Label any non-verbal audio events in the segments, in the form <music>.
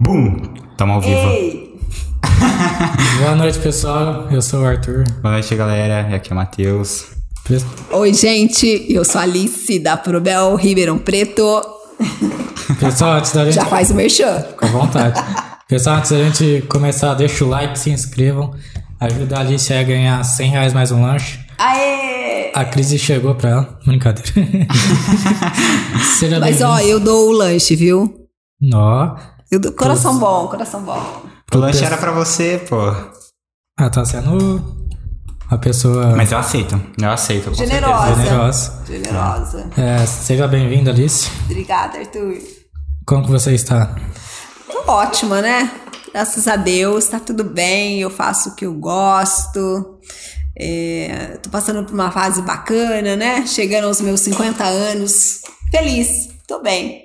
Bum! Tamo ao vivo. Ei! <laughs> Boa noite, pessoal. Eu sou o Arthur. Boa noite, galera. Aqui é o Matheus. Oi, gente, eu sou a Alice da Probel Ribeirão Preto. Pessoal, antes da <laughs> gente. Já faz o merchan. Com vontade. Pessoal, antes da gente começar, deixa o like, se inscrevam. Ajuda a Alice a ganhar 100 reais mais um lanche. Aê! A crise chegou pra ela. Brincadeira. <laughs> Seja Mas ó, eu dou o lanche, viu? Ó. Eu. Coração bom, coração bom. O lanche era pra você, pô. Ela tá sendo uma pessoa Mas eu aceito. Eu aceito, Generosa. certeza. generosa. Generosa. É, seja bem-vinda, Alice. Obrigada, Arthur. Como que você está? Tô ótima, né? Graças a Deus, tá tudo bem. Eu faço o que eu gosto. É, tô passando por uma fase bacana, né? Chegando aos meus 50 anos. Feliz, tô bem.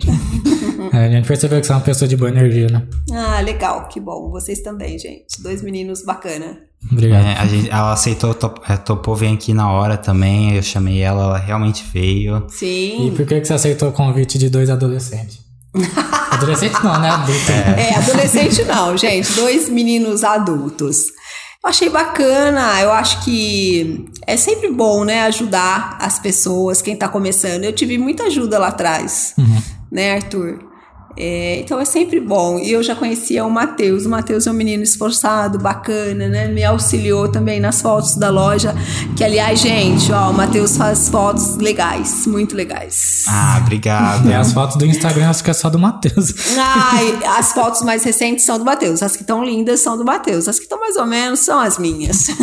É, a gente percebeu que você é uma pessoa de boa energia, né? Ah, legal, que bom. Vocês também, gente. Dois meninos bacana. Obrigado. É, a gente, ela aceitou, top, é, topou vir aqui na hora também. Eu chamei ela, ela realmente veio. E Sim. por que, que você aceitou o convite de dois adolescentes? <laughs> Adolescente não, né? Adulto. É, adolescente não, gente. Dois meninos adultos. Eu achei bacana, eu acho que é sempre bom, né, ajudar as pessoas, quem tá começando. Eu tive muita ajuda lá atrás, né, Arthur? É, então é sempre bom. E eu já conhecia o Matheus. O Matheus é um menino esforçado, bacana, né? Me auxiliou também nas fotos da loja. Que, aliás, gente, ó, o Matheus faz fotos legais, muito legais. Ah, obrigado. <laughs> As fotos do Instagram acho que é só do Matheus. Ai, <laughs> as fotos mais recentes são do Matheus. As que estão lindas são do Matheus. As que estão mais ou menos são as minhas. <laughs>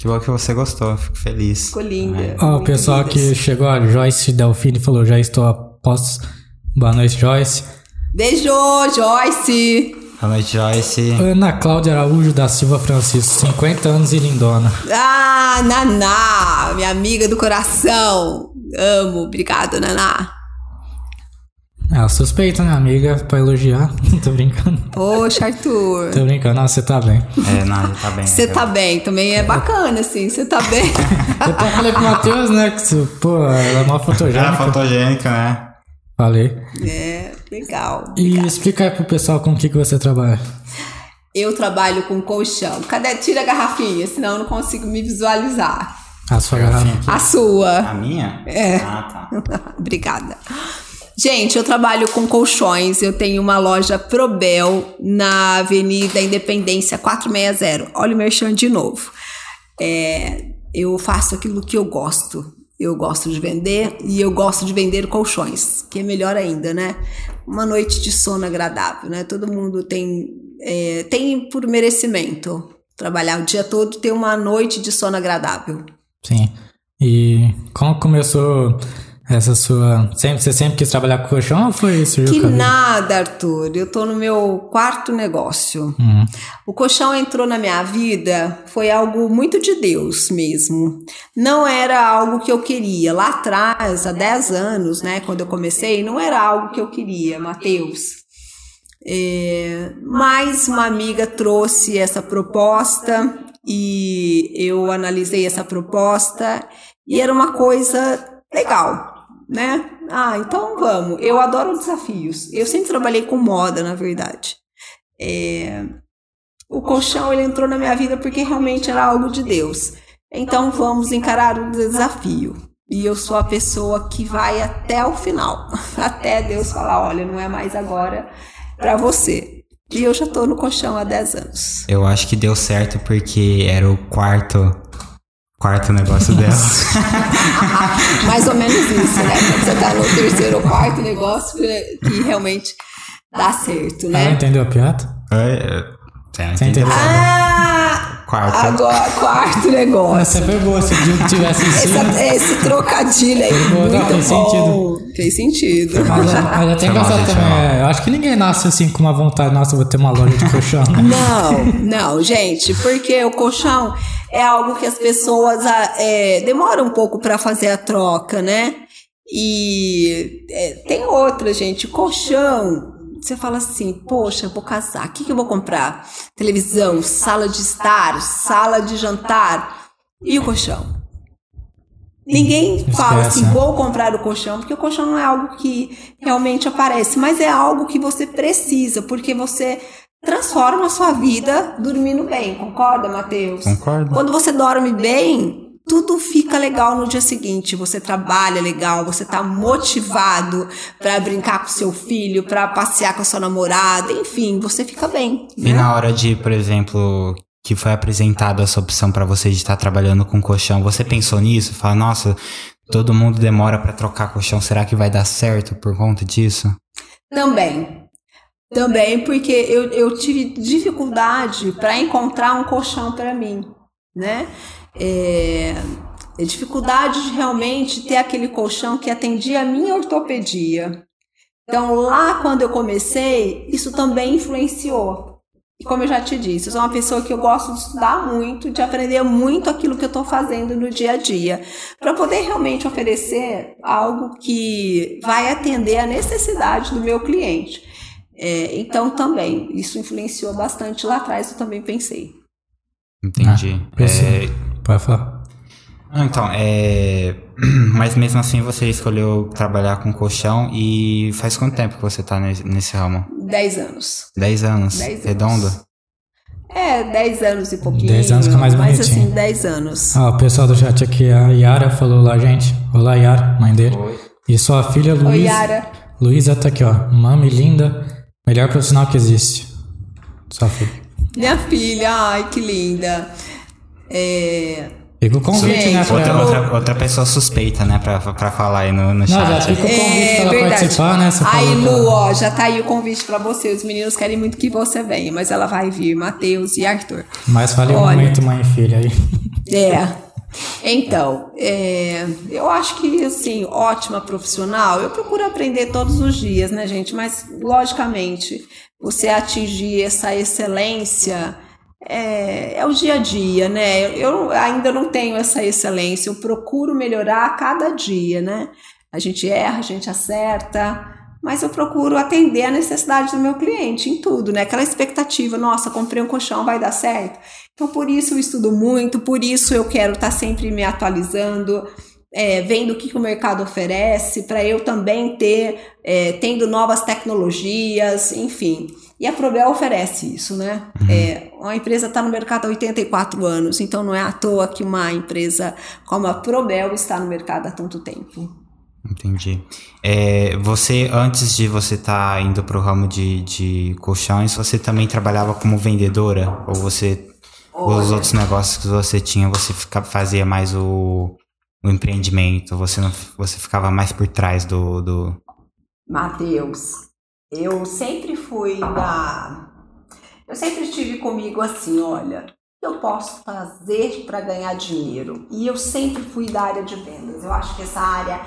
Que bom que você gostou, fico feliz. Ficou linda. Ó, o muito pessoal lindas. que chegou, a Joyce Delfine falou, já estou a postos. Boa noite, Joyce. Beijo, Joyce. Boa noite, Joyce. Ana Cláudia Araújo da Silva Francisco, 50 anos e lindona. Ah, Naná, minha amiga do coração. Amo. Obrigada, Naná. Ela suspeita, né, amiga, pra elogiar. <laughs> Tô brincando. Poxa, Arthur. Tô brincando, Não, você tá bem. É, não, tá bem. Você tá bem, também é bacana, assim. Você tá bem. <laughs> Eu até falei pro Matheus, né, que, pô, ela é mó Era fotogênica. fotogênica, né? Falei. É, legal. E explica aí pro pessoal com o que, que você trabalha. Eu trabalho com colchão. Cadê? Tira a garrafinha, senão eu não consigo me visualizar. A sua garrafa. A sua. A minha? É. Ah, tá. <laughs> Obrigada. Gente, eu trabalho com colchões. Eu tenho uma loja Probel na Avenida Independência 460. Olha o merchan de novo. É, eu faço aquilo que eu gosto. Eu gosto de vender e eu gosto de vender colchões, que é melhor ainda, né? Uma noite de sono agradável, né? Todo mundo tem, é, tem por merecimento trabalhar o dia todo ter uma noite de sono agradável. Sim. E como começou essa sua. Sempre, você sempre quis trabalhar com colchão ou foi surgiu Que nada, Arthur. Eu tô no meu quarto negócio. Uhum. O colchão entrou na minha vida, foi algo muito de Deus mesmo. Não era algo que eu queria. Lá atrás, há 10 anos, né, quando eu comecei, não era algo que eu queria, Mateus. É, mas uma amiga trouxe essa proposta e eu analisei essa proposta e era uma coisa legal, né? Ah, então vamos. Eu adoro desafios. Eu sempre trabalhei com moda, na verdade. É, o colchão ele entrou na minha vida porque realmente era algo de Deus. Então vamos encarar o desafio. E eu sou a pessoa que vai até o final, <laughs> até Deus falar, olha, não é mais agora para você. E eu já tô no colchão há 10 anos. Eu acho que deu certo porque era o quarto. Quarto negócio dela. <laughs> Mais ou menos isso, né? Quando você tá no terceiro ou quarto negócio que que realmente dá certo, Ela né? entendeu a piada? Você não Você entendeu? entendeu? Ah, Quarto. agora quarto negócio. Essa foi boa, se o tivesse. Essa- esse trocadilho aí, Boa, muito não, fez bom. Fez sentido. Mas, eu- mas mal, gostado gente, também. é, Eu acho que ninguém nasce assim com uma vontade, nossa, eu vou ter uma loja de colchão. né? Não, não, gente, porque o colchão é algo que as pessoas ah, é, demoram um pouco para fazer a troca, né? E é, tem outra, gente, colchão. Você fala assim, poxa, vou casar, o que, que eu vou comprar? Televisão, sala de estar, sala de jantar e o colchão. Ninguém fala assim, né? vou comprar o colchão, porque o colchão não é algo que realmente aparece, mas é algo que você precisa, porque você transforma a sua vida dormindo bem. Concorda, Matheus? Concordo. Quando você dorme bem, tudo fica legal no dia seguinte. Você trabalha legal, você tá motivado para brincar com seu filho, para passear com a sua namorada, enfim, você fica bem. E né? na hora de, por exemplo, que foi apresentada essa opção pra você de estar trabalhando com colchão, você pensou nisso? Fala, nossa, todo mundo demora pra trocar colchão, será que vai dar certo por conta disso? Também. Também porque eu, eu tive dificuldade para encontrar um colchão para mim, né? É, é dificuldade de realmente ter aquele colchão que atendia a minha ortopedia. Então, lá quando eu comecei, isso também influenciou. E como eu já te disse, eu sou uma pessoa que eu gosto de estudar muito, de aprender muito aquilo que eu estou fazendo no dia a dia, para poder realmente oferecer algo que vai atender a necessidade do meu cliente. É, então, também, isso influenciou bastante lá atrás, eu também pensei. Entendi. Ah. É, Pode falar. Ah, Então, é. <clears throat> Mas mesmo assim você escolheu trabalhar com colchão e faz quanto tempo que você tá nesse, ramo? 10 anos. 10 anos? Dez anos. Redondo? É, 10 anos e pouquinho. 10 anos fica mais Mas bonitinho. assim, 10 anos. Ah, o pessoal do chat aqui, a Yara falou lá, gente. Olá, Yara, mãe dele. E sua filha Oi, Luísa. Yara. Luísa tá aqui, ó. Mami linda, melhor profissional que existe. Sua filha. Minha filha, ai, que linda. É, Fica o convite, né, Outra, ela. outra, outra pessoa suspeita, né, pra, pra falar aí no, no Não, já chat. fica o convite É pra ela verdade. participar, né? Você Aí, Lu, ó, já tá aí o convite pra você. Os meninos querem muito que você venha, mas ela vai vir, Matheus e Arthur. Mas fale o Olha. momento mãe e filha aí. É. Então, é, eu acho que, assim, ótima profissional. Eu procuro aprender todos os dias, né, gente? Mas, logicamente, você atingir essa excelência é, é o dia a dia, né? Eu ainda não tenho essa excelência. Eu procuro melhorar a cada dia, né? A gente erra, a gente acerta. Mas eu procuro atender a necessidade do meu cliente em tudo, né? Aquela expectativa, nossa, comprei um colchão, vai dar certo. Então, por isso eu estudo muito, por isso eu quero estar sempre me atualizando, é, vendo o que, que o mercado oferece, para eu também ter, é, tendo novas tecnologias, enfim. E a Probel oferece isso, né? É, uma empresa está no mercado há 84 anos, então não é à toa que uma empresa como a Probel está no mercado há tanto tempo. Entendi. É, você, antes de você estar indo pro ramo de, de colchões, você também trabalhava como vendedora? Ou você, os Olha. outros negócios que você tinha, você fica, fazia mais o, o empreendimento? Você, não, você ficava mais por trás do... do... Mateus, eu sempre fui da. Eu sempre estive comigo assim, olha, eu posso fazer para ganhar dinheiro? E eu sempre fui da área de vendas. Eu acho que essa área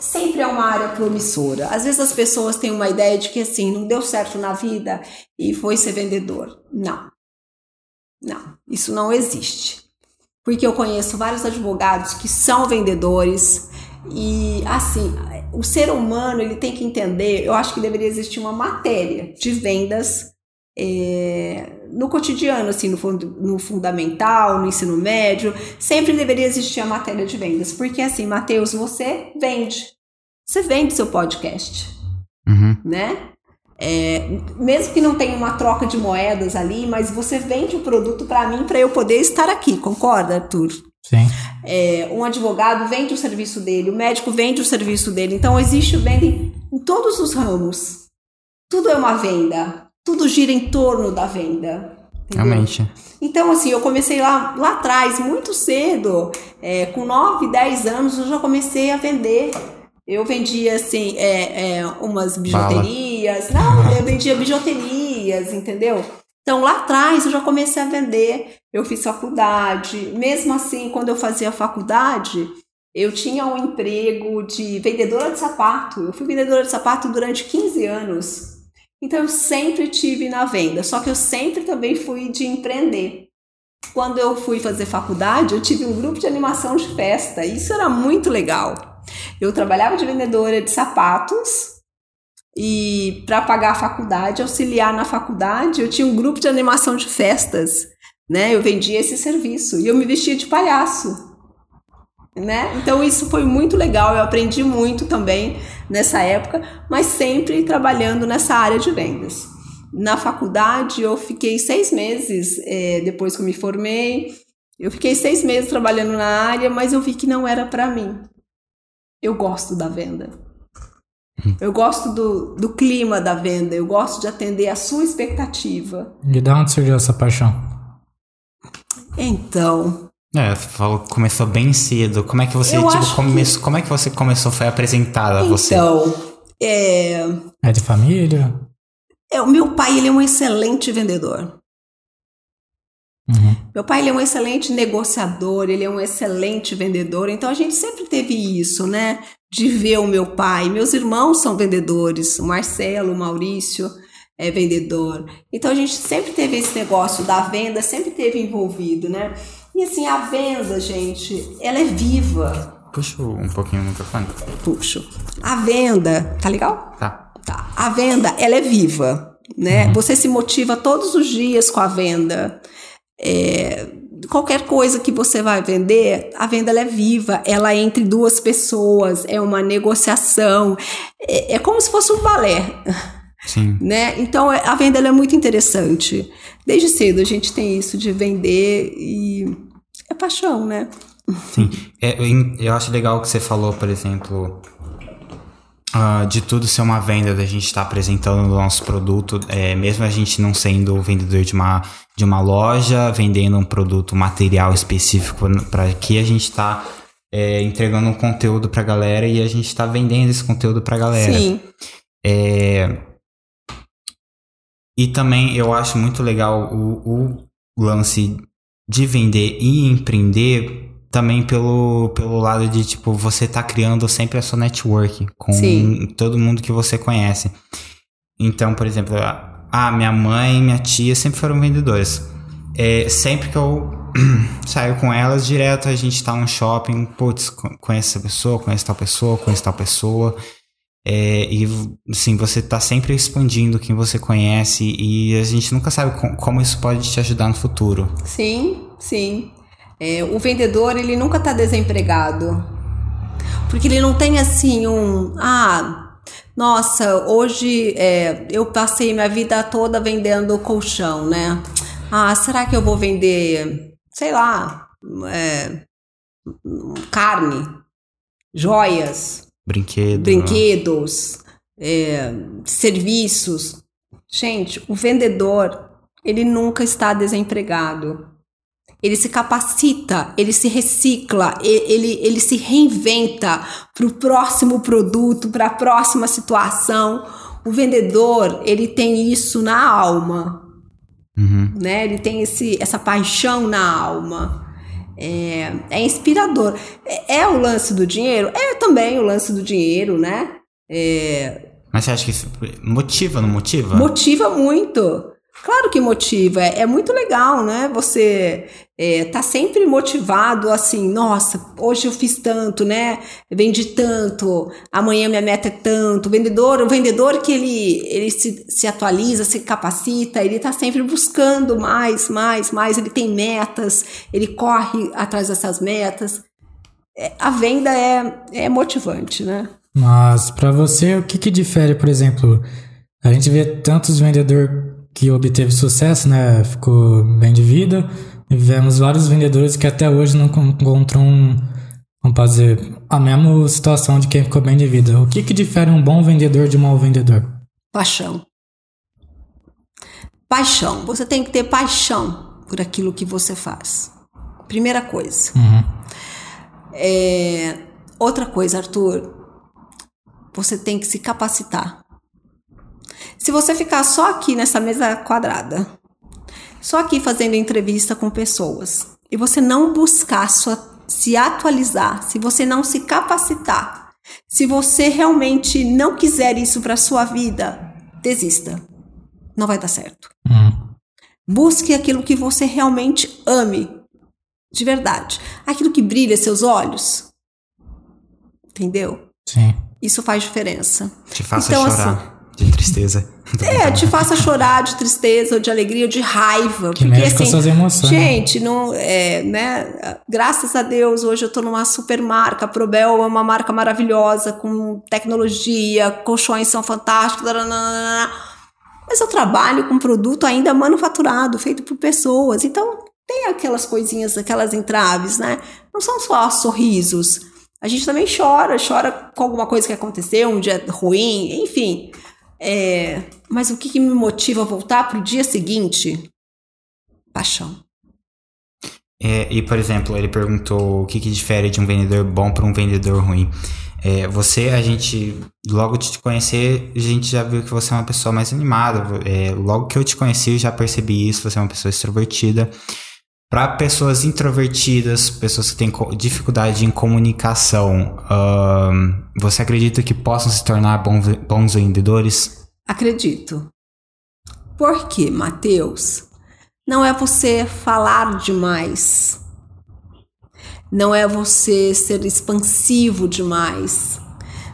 sempre é uma área promissora. Às vezes as pessoas têm uma ideia de que assim, não deu certo na vida e foi ser vendedor. Não. Não, isso não existe. Porque eu conheço vários advogados que são vendedores e assim, o ser humano ele tem que entender, eu acho que deveria existir uma matéria de vendas é, no cotidiano, assim, no, no fundamental, no ensino médio, sempre deveria existir a matéria de vendas, porque assim, Matheus, você vende, você vende seu podcast, Uhum. né? É, mesmo que não tenha uma troca de moedas ali, mas você vende o produto para mim para eu poder estar aqui, concorda, Arthur? Sim. É, um advogado vende o serviço dele, o médico vende o serviço dele. Então existe venda em, em todos os ramos. Tudo é uma venda. Tudo gira em torno da venda. entendeu? Realmente. Então, assim, eu comecei lá, lá atrás, muito cedo, é, com 9, 10 anos, eu já comecei a vender. Eu vendia, assim, é, é, umas bijuterias. Não, eu vendia bijuterias, entendeu? Então, lá atrás, eu já comecei a vender. Eu fiz faculdade. Mesmo assim, quando eu fazia faculdade, eu tinha um emprego de vendedora de sapato. Eu fui vendedora de sapato durante 15 anos. Então eu sempre tive na venda, só que eu sempre também fui de empreender. Quando eu fui fazer faculdade, eu tive um grupo de animação de festa. Isso era muito legal. Eu trabalhava de vendedora de sapatos e para pagar a faculdade, auxiliar na faculdade, eu tinha um grupo de animação de festas, né? Eu vendia esse serviço e eu me vestia de palhaço. né? Então isso foi muito legal, eu aprendi muito também nessa época, mas sempre trabalhando nessa área de vendas. Na faculdade eu fiquei seis meses é, depois que eu me formei, eu fiquei seis meses trabalhando na área, mas eu vi que não era para mim. Eu gosto da venda. Eu gosto do, do clima da venda, eu gosto de atender a sua expectativa. E de onde surgiu essa paixão? Então, É, você falou que começou bem cedo. Como é que você, tipo, começou, como é que você começou, foi apresentada a você? então é, É de família? é, o meu pai ele é um excelente vendedor. Uhum. Meu pai ele é um excelente negociador, ele é um excelente vendedor, então a gente sempre teve isso, né? De ver o meu pai. Meus irmãos são vendedores, o Marcelo, o Maurício é vendedor. Então a gente sempre teve esse negócio da venda, sempre teve envolvido, né? E assim, a venda, gente, ela é viva. Puxa um pouquinho o microfone. Puxo. A venda, tá legal? Tá. Tá. A venda, ela é viva, né? Você se motiva todos os dias com a venda. É, qualquer coisa que você vai vender, a venda ela é viva, ela é entre duas pessoas, é uma negociação, é, é como se fosse um balé, Sim. <laughs> né? Então é- a venda ela é muito interessante. Desde cedo a gente tem isso de vender e é paixão, né? Sim. É, eu, eu acho legal que você falou, por exemplo, ah, de tudo ser uma venda, da gente estar apresentando o nosso produto, é, mesmo a gente não sendo vendedor de uma, de uma loja, vendendo um produto material específico para que a gente está entregando um conteúdo para a galera e a gente está vendendo esse conteúdo para a galera. Sim. É, E também eu acho muito legal o, o lance de vender e empreender também pelo, pelo lado de, tipo, você tá criando sempre a sua network com Sim. todo mundo que você conhece. Então, por exemplo, ah, minha mãe e minha tia sempre foram vendedores. É, sempre que eu <clears throat> saio com elas, direto a gente tá num shopping, putz, co- conhece essa pessoa, conhece tal pessoa, conhece tal pessoa. É, e assim, você tá sempre expandindo quem você conhece e a gente nunca sabe com- como isso pode te ajudar no futuro. Sim, sim. É, o vendedor, ele nunca está desempregado. Porque ele não tem assim um. Ah, nossa, hoje é, eu passei minha vida toda vendendo colchão, né? Ah, será que eu vou vender, sei lá, é, carne, joias, Brinquedo. brinquedos, é, serviços. Gente, o vendedor, ele nunca está desempregado. Ele se capacita, ele se recicla, ele, ele se reinventa para o próximo produto, para a próxima situação. O vendedor, ele tem isso na alma, Uhum. né? Ele tem esse, essa paixão na alma. É, é inspirador. É, é o lance do dinheiro? É também o lance do dinheiro, né? É, Mas você acha que isso motiva, não motiva? motiva muito. Claro que motiva. É, é muito legal, né? Você é, tá sempre motivado assim, nossa, hoje eu fiz tanto, né? Vendi tanto, amanhã minha meta é tanto. O vendedor, o vendedor que ele, ele se, se atualiza, se capacita, ele tá sempre buscando mais, mais, mais. Ele tem metas, ele corre atrás dessas metas. É, a venda é, é motivante, né? Mas pra você, o que que difere, por exemplo, a gente vê tantos vendedores que obteve sucesso, né? Ficou bem de vida. E vemos vários vendedores que até hoje não con- encontram, um, vamos fazer, a mesma situação de quem ficou bem de vida. O que que difere um bom vendedor de um mau vendedor? Paixão. Paixão. Você tem que ter paixão por aquilo que você faz. Primeira coisa. Uhum. É, Outra coisa, Arthur. Você tem que se capacitar. Se você ficar só aqui nessa mesa quadrada, só aqui fazendo entrevista com pessoas, e você não buscar sua, se atualizar, se você não se capacitar, se você realmente não quiser isso para sua vida, desista. Não vai dar certo. Uhum. Busque aquilo que você realmente ame, de verdade. Aquilo que brilha seus olhos. Entendeu? Sim. Isso faz diferença. Te faça então, chorar. assim, de tristeza. <laughs> É, te faça chorar de tristeza, ou de alegria, ou de raiva. Que porque mexe com assim, suas emoções. gente, não, é, né? Graças a Deus, hoje eu tô numa super marca. A Probel é uma marca maravilhosa, com tecnologia, colchões são fantásticos. Mas eu trabalho com produto ainda manufaturado, feito por pessoas. Então, tem aquelas coisinhas, aquelas entraves, né? Não são só sorrisos. A gente também chora, chora com alguma coisa que aconteceu, um dia ruim, enfim. É, mas o que, que me motiva a voltar pro dia seguinte? Paixão. É, e, por exemplo, ele perguntou o que, que difere de um vendedor bom para um vendedor ruim. É, você, a gente, logo de te conhecer, a gente já viu que você é uma pessoa mais animada. É, logo que eu te conheci, já percebi isso. Você é uma pessoa extrovertida. Para pessoas introvertidas, pessoas que têm dificuldade em comunicação, você acredita que possam se tornar bons vendedores? Acredito. Por quê, Mateus? Não é você falar demais. Não é você ser expansivo demais.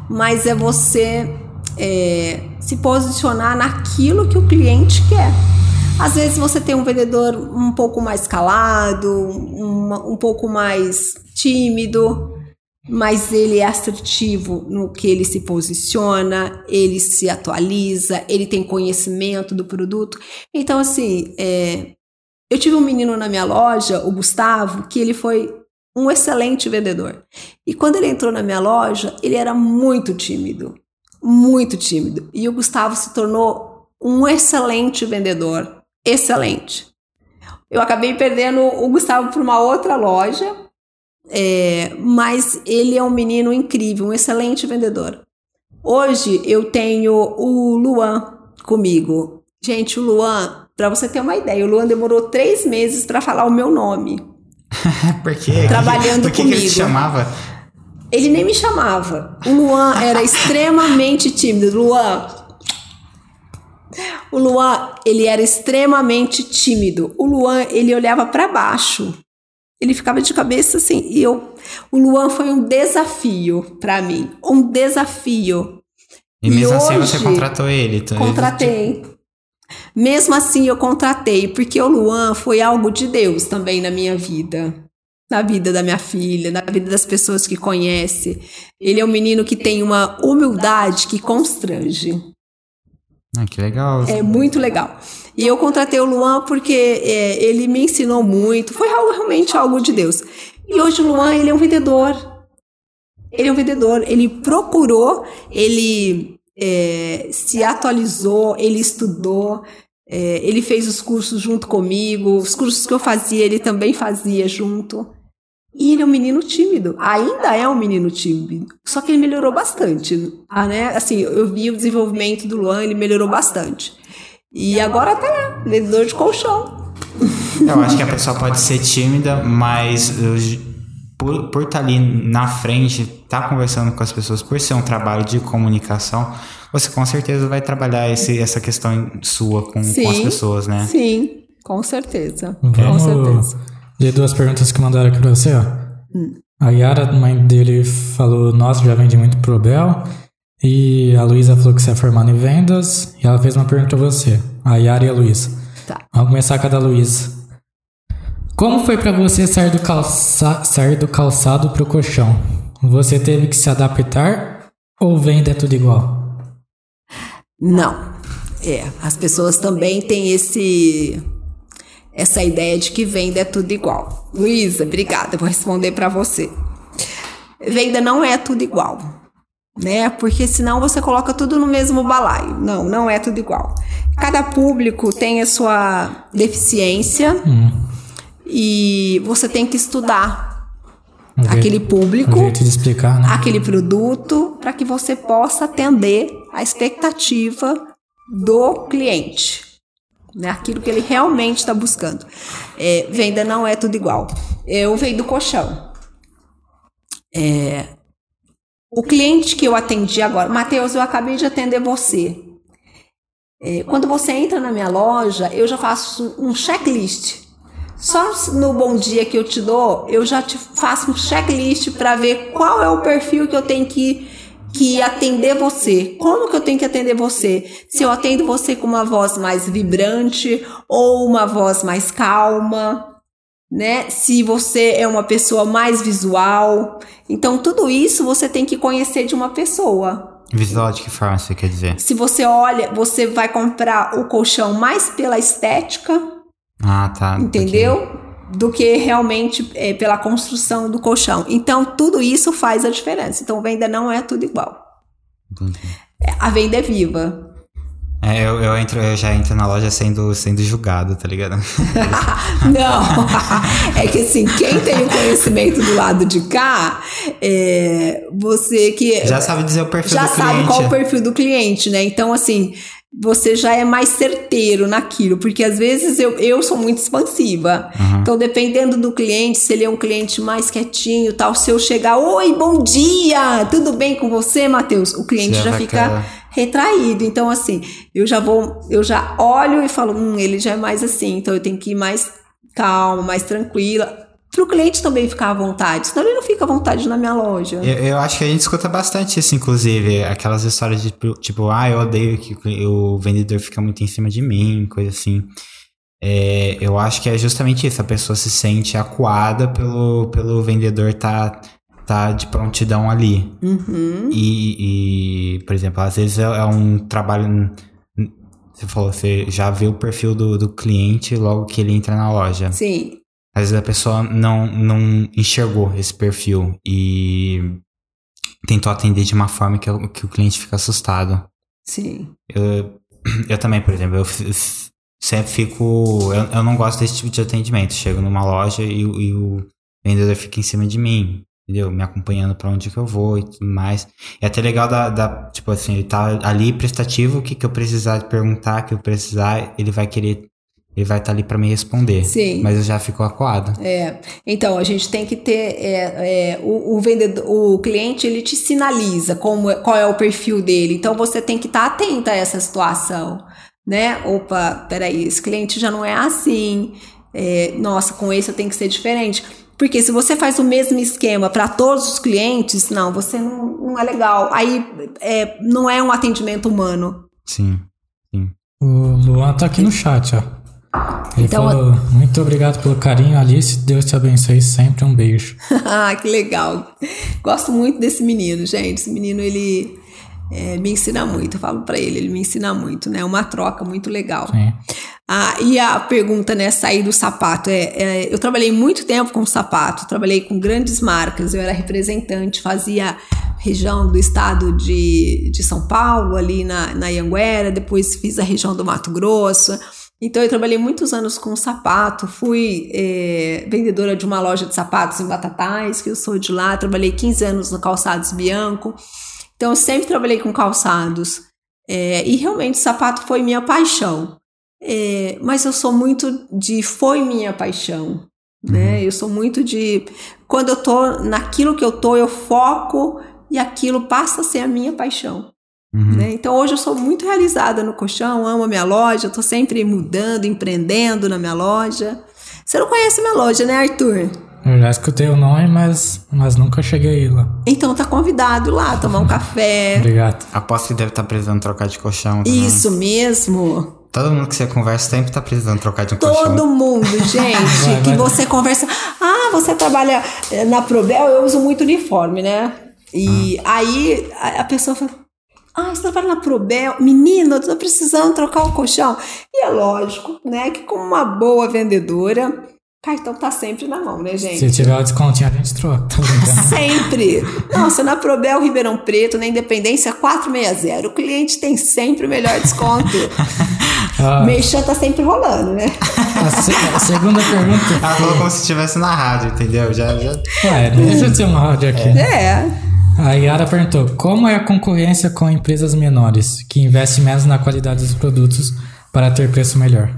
Mas é você é, se posicionar naquilo que o cliente quer. Às vezes você tem um vendedor um pouco mais calado, uma- um pouco mais tímido, mas ele é assertivo no que ele se posiciona, ele se atualiza, ele tem conhecimento do produto. Então, assim, é, eu tive um menino na minha loja, o Gustavo, que ele foi um excelente vendedor. E quando ele entrou na minha loja, ele era muito tímido, muito tímido. E o Gustavo se tornou um excelente vendedor, excelente. Eu acabei perdendo o Gustavo para uma outra loja, é, mas ele é um menino incrível, um excelente vendedor. Hoje eu tenho o Luan comigo. Gente, o Luan, para você ter uma ideia, o Luan demorou três meses para falar o meu nome. <laughs> Por quê? Trabalhando Por que, que ele te comigo. chamava? Ele nem me chamava. O Luan era <laughs> extremamente tímido. Luan. O Luan, ele era extremamente tímido. O Luan, ele olhava para baixo. Ele ficava de cabeça assim. E eu, o Luan foi um desafio para mim, um desafio. E mesmo E assim você hoje, contratou ele. então ele- Contratei. Mesmo assim, eu contratei, porque o Luan foi algo de Deus também na minha vida. Na vida da minha filha, na vida das pessoas que conhece. Ele é um menino que tem uma humildade que constrange. Ah, que legal. É muito legal. E eu contratei o Luan porque é, ele me ensinou muito. Foi realmente algo de Deus. E hoje o Luan, ele é um vendedor. Ele é um vendedor. Ele procurou, ele é, se atualizou, ele estudou, é, ele fez os cursos junto comigo. Os cursos que eu fazia, ele também fazia junto. E ele é um menino tímido. Ainda é um menino tímido. Só que ele melhorou bastante. Ah, né? Assim, eu vi o desenvolvimento do Luan, ele melhorou bastante. E agora tá lá, vendedor de colchão. Eu acho que a pessoa pode ser tímida, mas por, por estar ali na frente, estar conversando com as pessoas, por ser um trabalho de comunicação, você com certeza vai trabalhar esse, essa questão sua com, com as Sim. pessoas, né? Sim, com certeza. Com Vamos certeza. Ler duas perguntas que mandaram aqui pra você, ó. A Yara, mãe dele, falou: Nossa, já vendi muito pro Bel. E a Luísa falou que você é formada em vendas. E ela fez uma pergunta pra você. A Yara e a Luísa. Tá. Vamos começar com a da Luísa. Como foi pra você sair do, calça... sair do calçado pro colchão? Você teve que se adaptar ou venda é tudo igual? Não. É, as pessoas também têm esse essa ideia de que venda é tudo igual. Luísa, obrigada, vou responder para você. Venda não é tudo igual, né? Porque senão você coloca tudo no mesmo balaio. Não, não é tudo igual. Cada público tem a sua deficiência e você tem que estudar Um jeito- aquele público Um jeito explicar, né? aquele produto para que você possa atender a expectativa do cliente, né? Aquilo que ele realmente está buscando. É, venda não é tudo igual. Eu vendo colchão. É, o cliente que eu atendi agora, Matheus, eu acabei de atender você. É, quando você entra na minha loja, eu já faço um checklist. Só no bom dia que eu te dou, eu já te faço um checklist para ver qual é o perfil que eu tenho que, que atender você. Como que eu tenho que atender você? Se eu atendo você com uma voz mais vibrante ou uma voz mais calma, né? Se você é uma pessoa mais visual. Então, tudo isso você tem que conhecer de uma pessoa. Visual de que forma você quer dizer? Se você olha, você vai comprar o colchão mais pela estética. Ah, tá. Entendeu? Do que realmente é, pela construção do colchão. Então, tudo isso faz a diferença. Então, venda não é tudo igual. Entendi. A venda é viva. É, eu, eu, entro, eu já entro na loja sendo, sendo julgado, tá ligado? <laughs> Não, é que assim, quem tem o conhecimento do lado de cá, é você que. Já sabe dizer o perfil do cliente. Já sabe qual o perfil do cliente, né? Então, assim, você já é mais certeiro naquilo, porque às vezes eu, eu sou muito expansiva. Uhum. Então, dependendo do cliente, se ele é um cliente mais quietinho, tal, se eu chegar, oi, bom dia, tudo bem com você, Matheus? O cliente já, já fica retraído. Então, assim, eu já vou, eu já olho e falo, hum, ele já é mais assim, então eu tenho que ir mais calma, mais tranquila. Para o cliente também ficar à vontade, senão ele não fica à vontade na minha loja. Eu, eu, acho que a gente escuta bastante isso, inclusive, aquelas histórias de tipo, ah, eu odeio que o vendedor fica muito em cima de mim, coisa assim. É, eu acho que é justamente isso, a pessoa se sente acuada pelo, pelo vendedor tá tá de prontidão ali. Uhum. E, e, por exemplo, às vezes é, é, um trabalho. Você falou, você já vê o perfil do, do cliente logo que ele entra na loja. Sim. Às vezes a pessoa não, não enxergou esse perfil e tentou atender de uma forma que, que o cliente fica assustado. Sim. Eu, eu também, por exemplo, eu sempre fico. Eu, eu não gosto desse tipo de atendimento. Chego numa loja e, e o vendedor fica em cima de mim entendeu? Me acompanhando para onde que eu vou e tudo mais. É até legal da, da tipo assim, ele tá ali prestativo, o que que eu precisar perguntar, que eu precisar, ele vai querer ele vai estar tá ali para me responder. Sim. Mas eu já fico acuado. É. Então, a gente tem que ter. É, é, o, o, vendedor, o cliente, ele te sinaliza como, qual é o perfil dele. Então, você tem que estar tá atenta a essa situação. Né? Opa, peraí, esse cliente já não é assim. É, nossa, com esse eu tenho que ser diferente. Porque se você faz o mesmo esquema para todos os clientes, não, você não, não é legal. Aí é, não é um atendimento humano. Sim, sim. O Luan tá aqui no chat, ó. Ele então, falou, muito obrigado pelo carinho, Alice. Deus te abençoe sempre. Um beijo. <laughs> ah, que legal. Gosto muito desse menino, gente. Esse menino, ele é, me ensina muito. Eu falo para ele, ele me ensina muito, né? É uma troca muito legal. Sim. Ah, e a pergunta, né, sair do sapato. É, é, eu trabalhei muito tempo com sapato, trabalhei com grandes marcas, eu era representante, fazia região do estado de, de São Paulo, ali na, na Ianguera, depois fiz a região do Mato Grosso. Então eu trabalhei muitos anos com sapato, fui é, vendedora de uma loja de sapatos em Batatais, que eu sou de lá, trabalhei 15 anos no Calçados Bianco. Então eu sempre trabalhei com calçados. É, e realmente sapato foi minha paixão. É, mas eu sou muito de foi minha paixão, né? Uhum. Eu sou muito de quando eu tô naquilo que eu tô, eu foco e aquilo passa a ser a minha paixão. Uhum. Né? Então hoje eu sou muito realizada no colchão, amo a minha loja, estou sempre mudando, empreendendo na minha loja. Você não conhece minha loja, né, Arthur? Eu já escutei o nome, mas, mas nunca cheguei lá. Então tá convidado lá, tomar um café. Obrigado. Aposto que deve estar tá precisando trocar de colchão. Também. Isso mesmo. Todo mundo que você conversa sempre tá precisando trocar de um Todo colchão. Todo mundo, <laughs> gente, vai, que vai. você conversa. Ah, você trabalha eh, na Probel, eu uso muito uniforme, né? E ah. aí a pessoa fala. Ah, você trabalha na Probel? Menina, eu tô precisando trocar o um colchão. E é lógico, né, que como uma boa vendedora, cartão tá sempre na mão, né, gente? Se tiver o descontinho, a gente troca. <laughs> sempre! Nossa, na Probel Ribeirão Preto, na Independência 460, o cliente tem sempre o melhor desconto. <laughs> Ah. Tá sempre rolando, né? A, se, a, segunda pergunta. Ela falou como se estivesse na rádio, entendeu? Já, já... Ué, não deixa de ser uma rádio aqui. É. A Yara perguntou: como é a concorrência com empresas menores, que investem menos na qualidade dos produtos para ter preço melhor?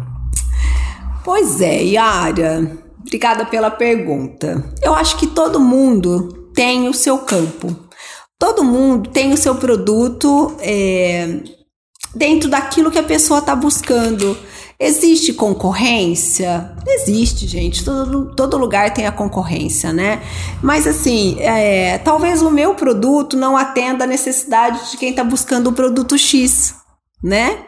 Pois é, Yara. Obrigada pela pergunta. Eu acho que todo mundo tem o seu campo. Todo mundo tem o seu produto. É dentro daquilo que a pessoa está buscando. Existe concorrência? Existe, gente. Todo, todo lugar tem a concorrência, né? Mas assim, é, talvez o meu produto não atenda a necessidade de quem está buscando o produto X, né?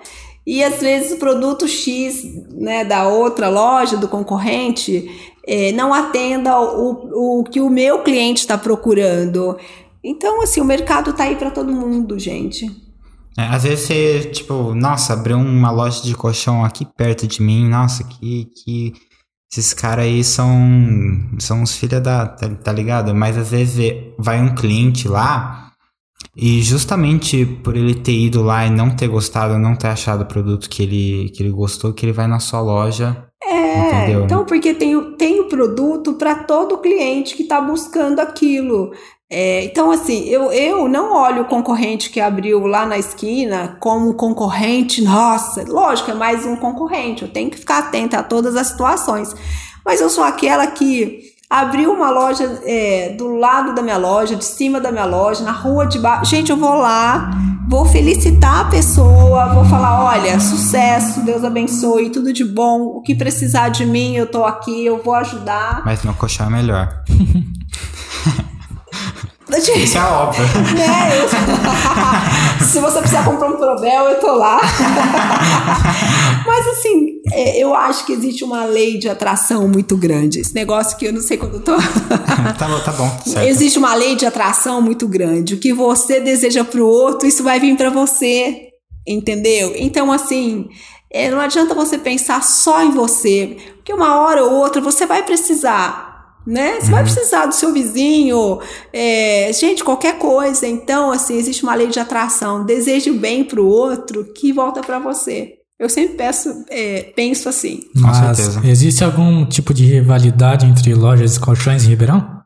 E às vezes o produto X né, da outra loja, do concorrente, é, não atenda o, o que o meu cliente está procurando. Então, assim, o mercado está aí para todo mundo, gente. É, às vezes você, tipo, nossa, abriu uma loja de colchão aqui perto de mim, nossa, que. que esses caras aí são, são os filhos da. Tá, tá, ligado? Mas às vezes vai um cliente lá e justamente por ele ter ido lá e não ter gostado, não ter achado o produto que ele, que ele gostou, que ele vai na sua loja. É, entendeu? então porque tem, tem o produto para todo cliente que está buscando aquilo. É, então, assim, eu, eu não olho o concorrente que abriu lá na esquina como concorrente, nossa, lógico, é mais um concorrente, eu tenho que ficar atenta a todas as situações. Mas eu sou aquela que abriu uma loja é, do lado da minha loja, de cima da minha loja, na rua de baixo. Gente, eu vou lá, vou felicitar a pessoa, vou falar: olha, sucesso, Deus abençoe, tudo de bom, o que precisar de mim, eu tô aqui, eu vou ajudar. Mas meu colchão é melhor. <laughs> Isso é óbvio. Né? Eu... <laughs> Se você precisar comprar um Probel, eu tô lá. Mas assim, é, eu acho que existe uma lei de atração muito grande. Esse negócio que eu não sei quando eu tô. <laughs> tá bom, tá bom. Certo. Existe uma lei de atração muito grande. O que você deseja pro outro, isso vai vir para você. Entendeu? Então, assim, é, não adianta você pensar só em você, porque uma hora ou outra você vai precisar né? Você uhum. vai precisar do seu vizinho, é, gente, qualquer coisa. Então, assim, existe uma lei de atração. Deseje o bem para o outro que volta para você. Eu sempre peço, é, penso assim. Mas existe algum tipo de rivalidade entre lojas e colchões em Ribeirão?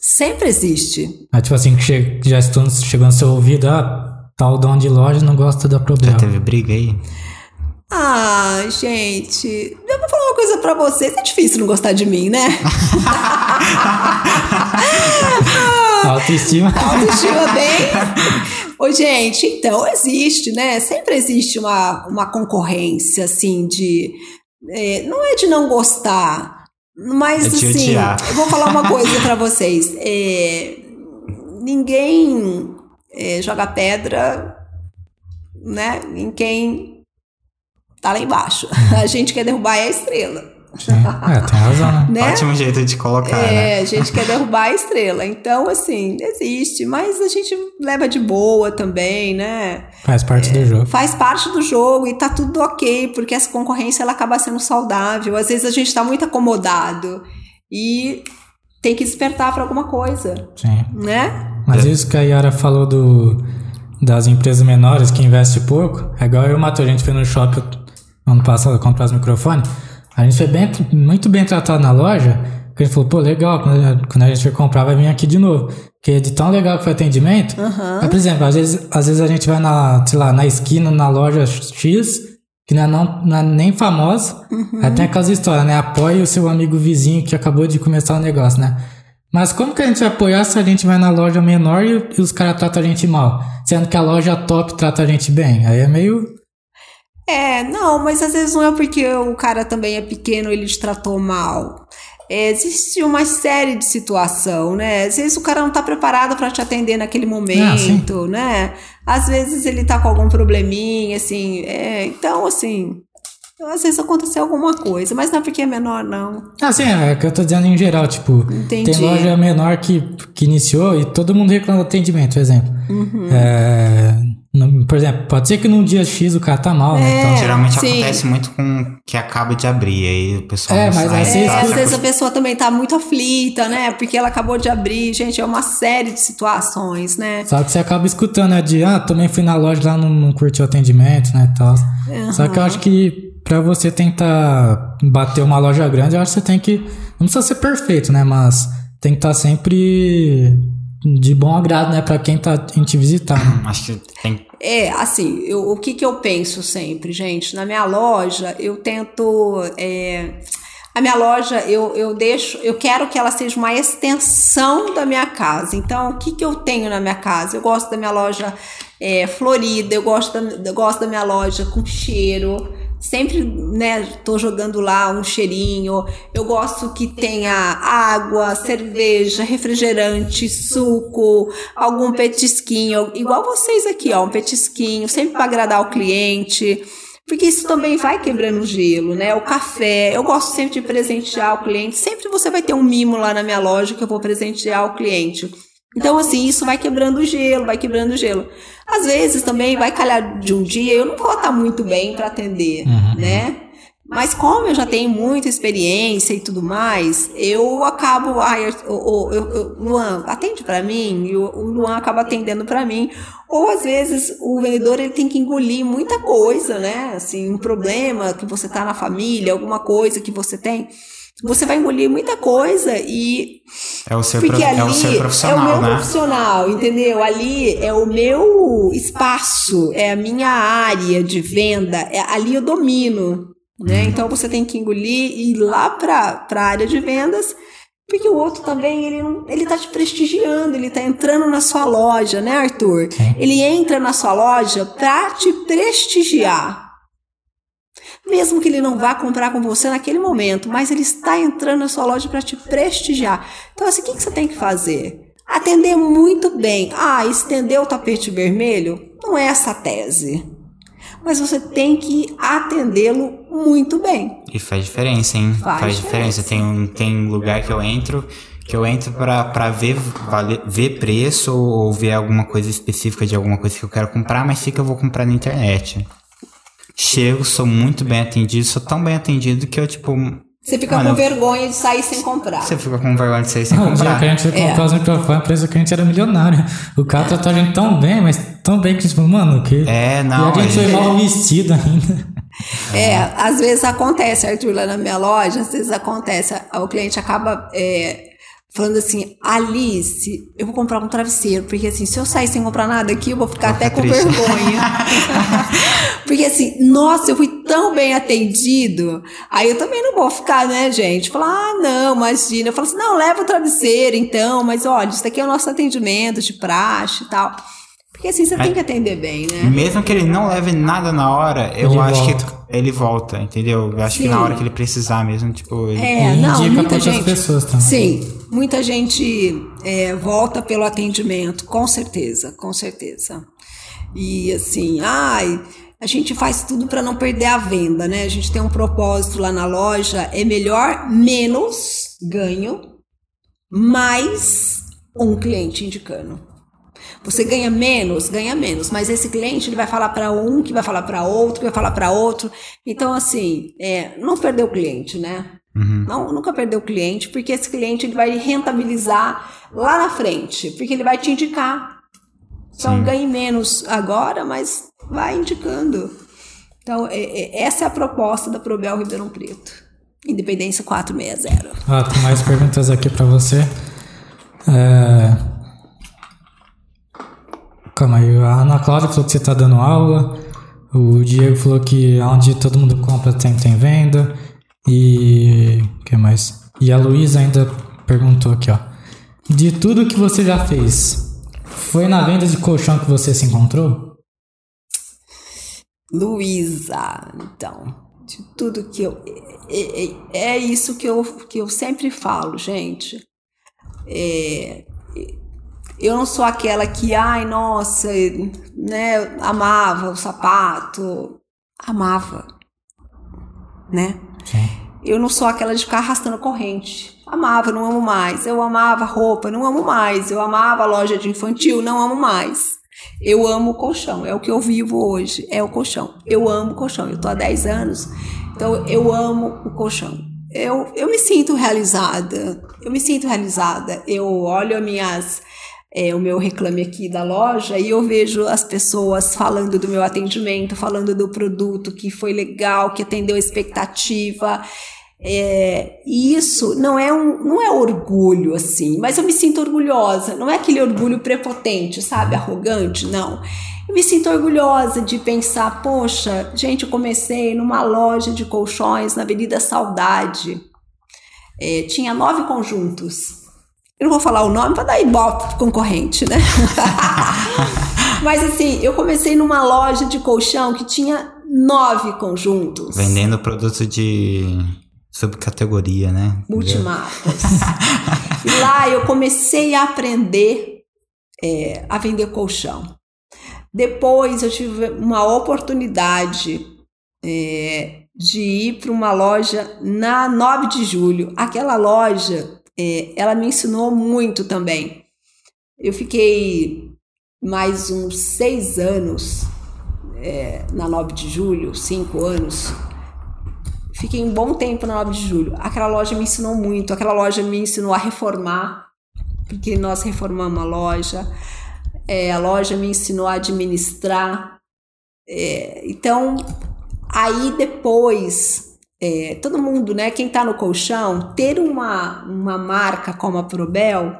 Sempre existe. É tipo assim, que já estão chegando no seu ouvido, ah, tal dono de loja não gosta da problema. Já teve briga aí? Ah, gente, eu vou falar uma coisa pra vocês. É difícil não gostar de mim, né? <laughs> Autoestima. Autoestima bem. Ô, gente, então existe, né? Sempre existe uma, uma concorrência, assim, de. É, não é de não gostar, mas é assim. Eu vou falar uma coisa pra vocês. É, ninguém é, joga pedra, né? Em quem tá lá embaixo. A gente quer derrubar a estrela. É, tem razão, né? <laughs> né? Ótimo jeito de colocar, é, né? a gente quer derrubar a estrela. Então, assim, existe, mas a gente leva de boa também, né? Faz parte é, do jogo. Faz parte do jogo e tá tudo ok, porque essa concorrência ela acaba sendo saudável. Às vezes a gente tá muito acomodado e tem que despertar para alguma coisa. Sim. Né? Mas isso que a Yara falou do, das empresas menores que investem pouco, é igual eu e o Matheus, a gente foi no shopping ano passado comprar os microfones, a gente foi bem, muito bem tratado na loja, que ele falou, pô, legal, quando a gente for comprar vai vir aqui de novo. Porque de tão legal que foi o atendimento, uhum. por exemplo, às vezes, às vezes a gente vai na, sei lá, na esquina, na loja X, que não é, não, não é nem famosa, uhum. aí tem aquelas histórias, né? Apoie o seu amigo vizinho que acabou de começar o negócio, né? Mas como que a gente vai apoiar se a gente vai na loja menor e, e os caras tratam a gente mal? Sendo que a loja top trata a gente bem. Aí é meio é, não, mas às vezes não é porque o cara também é pequeno, ele te tratou mal. É, existe uma série de situação, né? Às vezes o cara não está preparado para te atender naquele momento, ah, né? Às vezes ele está com algum probleminha, assim. É, então, assim, às vezes aconteceu alguma coisa, mas não é porque é menor, não. Ah, sim, é que eu tô dizendo em geral, tipo, Entendi. tem loja menor que, que iniciou e todo mundo reclama do atendimento, por exemplo. Uhum. É, por exemplo, pode ser que num dia X o cara tá mal, é, né? Então, geralmente sim. acontece muito com que acaba de abrir, aí o pessoal é, mas sai, é, tá, às vezes a pessoa também tá muito aflita, né? Porque ela acabou de abrir, gente, é uma série de situações, né? Só que você acaba escutando, né? De, ah, também fui na loja lá, não, não curti o atendimento, né? Tal. Uhum. Só que eu acho que para você tentar bater uma loja grande, eu acho que você tem que. Não precisa ser perfeito, né? Mas tem que estar tá sempre de bom agrado, né? Para quem tá em te visitar. Né? <clears throat> Acho que tem. É, assim, eu, o que, que eu penso sempre, gente? Na minha loja, eu tento. É, a minha loja, eu, eu deixo, eu quero que ela seja uma extensão da minha casa. Então, o que, que eu tenho na minha casa? Eu gosto da minha loja é, florida, eu gosto da, eu gosto da minha loja com cheiro Sempre, né, tô jogando lá um cheirinho. Eu gosto que tenha água, cerveja, refrigerante, suco, algum petisquinho, igual vocês aqui, ó, um petisquinho, sempre para agradar o cliente. Porque isso também vai quebrando o gelo, né? O café, eu gosto sempre de presentear o cliente. Sempre você vai ter um mimo lá na minha loja que eu vou presentear o cliente. Então, assim, isso vai quebrando o gelo, vai quebrando o gelo. Às vezes também vai calhar de um dia, eu não vou estar muito bem para atender, uhum. né? Mas como eu já tenho muita experiência e tudo mais, eu acabo, ai, o, Luan, atende para mim, e o, o Luan acaba atendendo para mim. Ou às vezes o vendedor ele tem que engolir muita coisa, né? Assim, um problema que você tá na família, alguma coisa que você tem você vai engolir muita coisa e. É o seu, porque ali é o seu profissional. É o meu né? profissional, entendeu? Ali é o meu espaço, é a minha área de venda, é, ali eu domino. Né? Uhum. Então você tem que engolir e ir lá para a área de vendas, porque o outro também ele não, ele tá te prestigiando, ele tá entrando na sua loja, né, Arthur? Ele entra na sua loja para te prestigiar. Mesmo que ele não vá comprar com você naquele momento, mas ele está entrando na sua loja para te prestigiar. Então, assim, o que, que você tem que fazer? Atender muito bem. Ah, estender o tapete vermelho? Não é essa a tese. Mas você tem que atendê-lo muito bem. E faz diferença, hein? Faz, faz diferença. Tem, tem lugar que eu entro que eu entro para ver, ver preço ou ver alguma coisa específica de alguma coisa que eu quero comprar, mas que eu vou comprar na internet. Chego, sou muito bem atendido, sou tão bem atendido que eu, tipo. Você fica mano, com vergonha de sair sem comprar. Você fica com vergonha de sair sem não, comprar. O dia que a gente foi comprar é. os microfones, a empresa que a gente era milionário. O cara tratou a gente tão bem, mas tão bem que a gente falou, mano, que. É, não. E a gente foi mal vestido ainda. <laughs> É, às vezes acontece, Arthur, lá na minha loja, às vezes acontece, o cliente acaba é, falando assim, Alice, eu vou comprar um travesseiro, porque assim, se eu sair sem comprar nada aqui, eu vou ficar até com vergonha. <laughs> porque assim, nossa, eu fui tão bem atendido, aí eu também não vou ficar, né, gente? Falar, ah, não, imagina. Eu falo assim, não, leva o travesseiro então, mas olha, isso daqui é o nosso atendimento de praxe e tal. Porque assim, você tem que atender bem, né? Mesmo que ele não leve nada na hora, eu ele acho volta. que ele volta, entendeu? Eu acho Sim. que na hora que ele precisar mesmo, tipo. Ele... É, não, muita gente. pessoas também. Sim, muita gente é, volta pelo atendimento, com certeza, com certeza. E assim, ai. A gente faz tudo para não perder a venda, né? A gente tem um propósito lá na loja, é melhor menos ganho, mais um cliente indicando. Você ganha menos, ganha menos, mas esse cliente ele vai falar para um, que vai falar para outro, que vai falar para outro. Então, assim, é, não perder o cliente, né? Uhum. Não, nunca perder o cliente, porque esse cliente ele vai rentabilizar lá na frente, porque ele vai te indicar. Então, Sim. ganhe menos agora, mas vai indicando. Então, é, é, essa é a proposta da Probel Ribeirão Preto. Independência 460. Ah, tem mais perguntas aqui para você. É, Calma aí, a Ana Cláudia falou que você está dando aula. O Diego falou que onde todo mundo compra tem, tem venda. E. o que mais? E a Luísa ainda perguntou aqui, ó. De tudo que você já fez, foi na venda de colchão que você se encontrou? Luísa, então, de tudo que eu. É, é, é, isso que eu, que eu sempre falo, gente. É, eu não sou aquela que, ai, nossa, né, amava o sapato. Amava. Né? Sim. Eu não sou aquela de ficar arrastando corrente. Amava, não amo mais. Eu amava roupa, não amo mais. Eu amava loja de infantil, não amo mais. Eu amo o colchão, é o que eu vivo hoje, é o colchão. Eu amo o colchão, eu tô há 10 anos, então eu amo o colchão. Eu, eu me sinto realizada, eu me sinto realizada. Eu olho as minhas é, o meu reclame aqui da loja e eu vejo as pessoas falando do meu atendimento, falando do produto que foi legal, que atendeu a expectativa. É, isso não é um não é orgulho assim, mas eu me sinto orgulhosa. Não é aquele orgulho prepotente, sabe, arrogante, não. Eu me sinto orgulhosa de pensar, poxa, gente, eu comecei numa loja de colchões na Avenida Saudade. É, tinha nove conjuntos. Eu não vou falar o nome para dar ibope concorrente, né? <laughs> Mas assim, eu comecei numa loja de colchão que tinha nove conjuntos. Vendendo produto de subcategoria, né? Multimarcas. <laughs> e lá eu comecei a aprender é, a vender colchão. Depois eu tive uma oportunidade é, de ir para uma loja na 9 de julho. Aquela loja, é, ela me ensinou muito também. Eu fiquei mais uns seis anos é, na 9 de julho, cinco anos. Fiquei um bom tempo na 9 de julho. Aquela loja me ensinou muito. Aquela loja me ensinou a reformar, porque nós reformamos a loja. É, a loja me ensinou a administrar. É, então, aí depois, é, todo mundo, né? Quem está no colchão, ter uma, uma marca como a Probel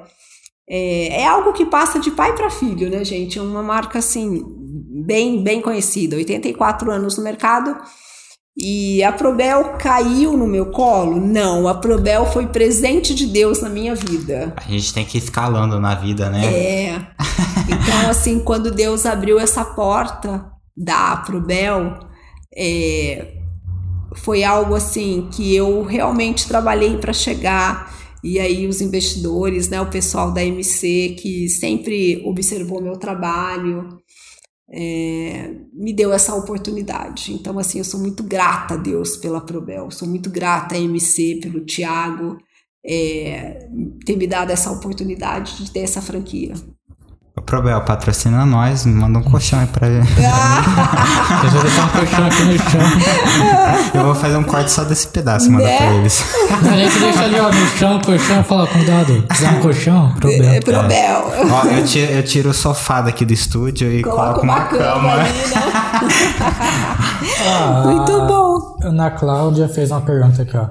é, é algo que passa de pai para filho, né, gente? É uma marca assim bem bem conhecida, 84 anos no mercado. E a Probel caiu no meu colo? Não, a Probel foi presente de Deus na minha vida. A gente tem que ir escalando na vida, né? É. Então, assim, quando Deus abriu essa porta da Probel, é, foi algo assim que eu realmente trabalhei para chegar. E aí os investidores, né, o pessoal da MC que sempre observou meu trabalho, é, me deu essa oportunidade. Então, assim, eu sou muito grata a Deus pela Probel, sou muito grata a MC, pelo Tiago, é, ter me dado essa oportunidade de ter essa franquia. O Probel patrocina nós, manda um colchão aí pra ele. <laughs> Eu vou deixar um colchão aqui no chão. Eu vou fazer um corte só desse pedaço e mandar Né? pra eles. A gente deixa ali, ó, no chão, colchão, e fala, cuidado, quiser um colchão? É, Problema. Probel. Ó, eu tiro, eu tiro o sofá daqui do estúdio e Coloca coloco uma uma cama cama. ali, né? Ah, Muito bom. A Ana Cláudia fez uma pergunta aqui, ó.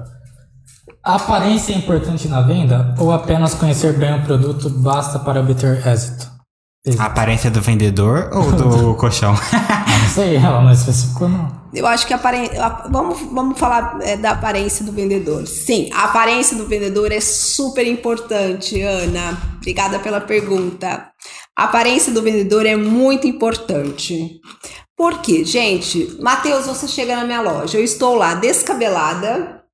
A aparência é importante na venda ou apenas conhecer bem o produto basta para obter êxito? A aparência do vendedor ou do <laughs> colchão? Não sei, ela não especificou, não. Eu acho que a aparência. Vamos, vamos falar é, da aparência do vendedor. Sim, a aparência do vendedor é super importante, Ana. Obrigada pela pergunta. A aparência do vendedor é muito importante. Por quê, gente? Matheus, você chega na minha loja, eu estou lá descabelada,